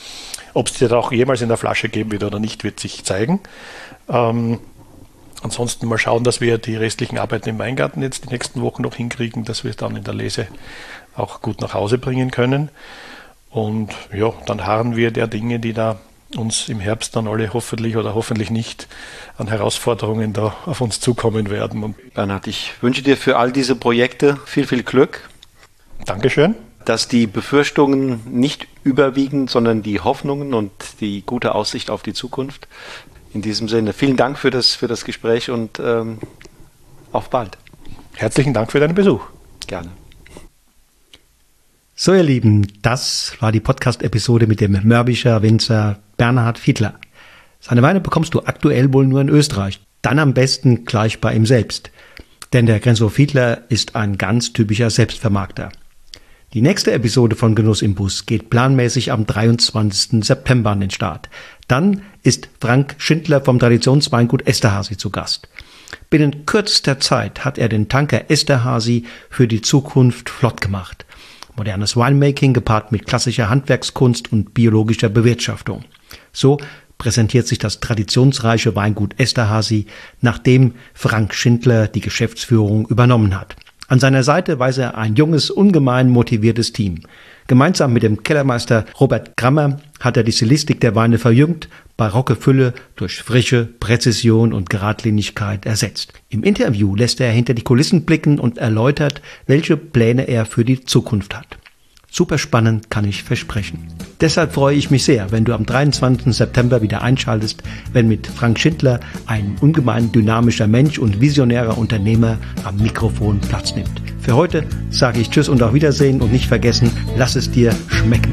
Ob es die auch jemals in der Flasche geben wird oder nicht, wird sich zeigen. Ähm, Ansonsten mal schauen, dass wir die restlichen Arbeiten im Weingarten jetzt die nächsten Wochen noch hinkriegen, dass wir es dann in der Lese auch gut nach Hause bringen können. Und ja, dann harren wir der Dinge, die da uns im Herbst dann alle hoffentlich oder hoffentlich nicht an Herausforderungen da auf uns zukommen werden. Bernhard, ich wünsche dir für all diese Projekte viel, viel Glück. Dankeschön. Dass die Befürchtungen nicht überwiegen, sondern die Hoffnungen und die gute Aussicht auf die Zukunft. In diesem Sinne, vielen Dank für das, für das Gespräch und ähm, auf bald. Herzlichen Dank für deinen Besuch. Gerne. So, ihr Lieben, das war die Podcast-Episode mit dem Mörbischer Winzer Bernhard Fiedler. Seine Weine bekommst du aktuell wohl nur in Österreich. Dann am besten gleich bei ihm selbst. Denn der Grenzo Fiedler ist ein ganz typischer Selbstvermarkter. Die nächste Episode von Genuss im Bus geht planmäßig am 23. September an den Start. Dann ist Frank Schindler vom Traditionsweingut Esterhazy zu Gast. Binnen kürzester Zeit hat er den Tanker Esterhazy für die Zukunft flott gemacht. Modernes Winemaking gepaart mit klassischer Handwerkskunst und biologischer Bewirtschaftung. So präsentiert sich das traditionsreiche Weingut Esterhazy, nachdem Frank Schindler die Geschäftsführung übernommen hat. An seiner Seite weiß er ein junges, ungemein motiviertes Team. Gemeinsam mit dem Kellermeister Robert Grammer hat er die Stilistik der Weine verjüngt, barocke Fülle durch Frische, Präzision und Geradlinigkeit ersetzt. Im Interview lässt er hinter die Kulissen blicken und erläutert, welche Pläne er für die Zukunft hat. Super spannend kann ich versprechen. Deshalb freue ich mich sehr, wenn du am 23. September wieder einschaltest, wenn mit Frank Schindler ein ungemein dynamischer Mensch und visionärer Unternehmer am Mikrofon Platz nimmt. Für heute sage ich Tschüss und auf Wiedersehen und nicht vergessen, lass es dir schmecken.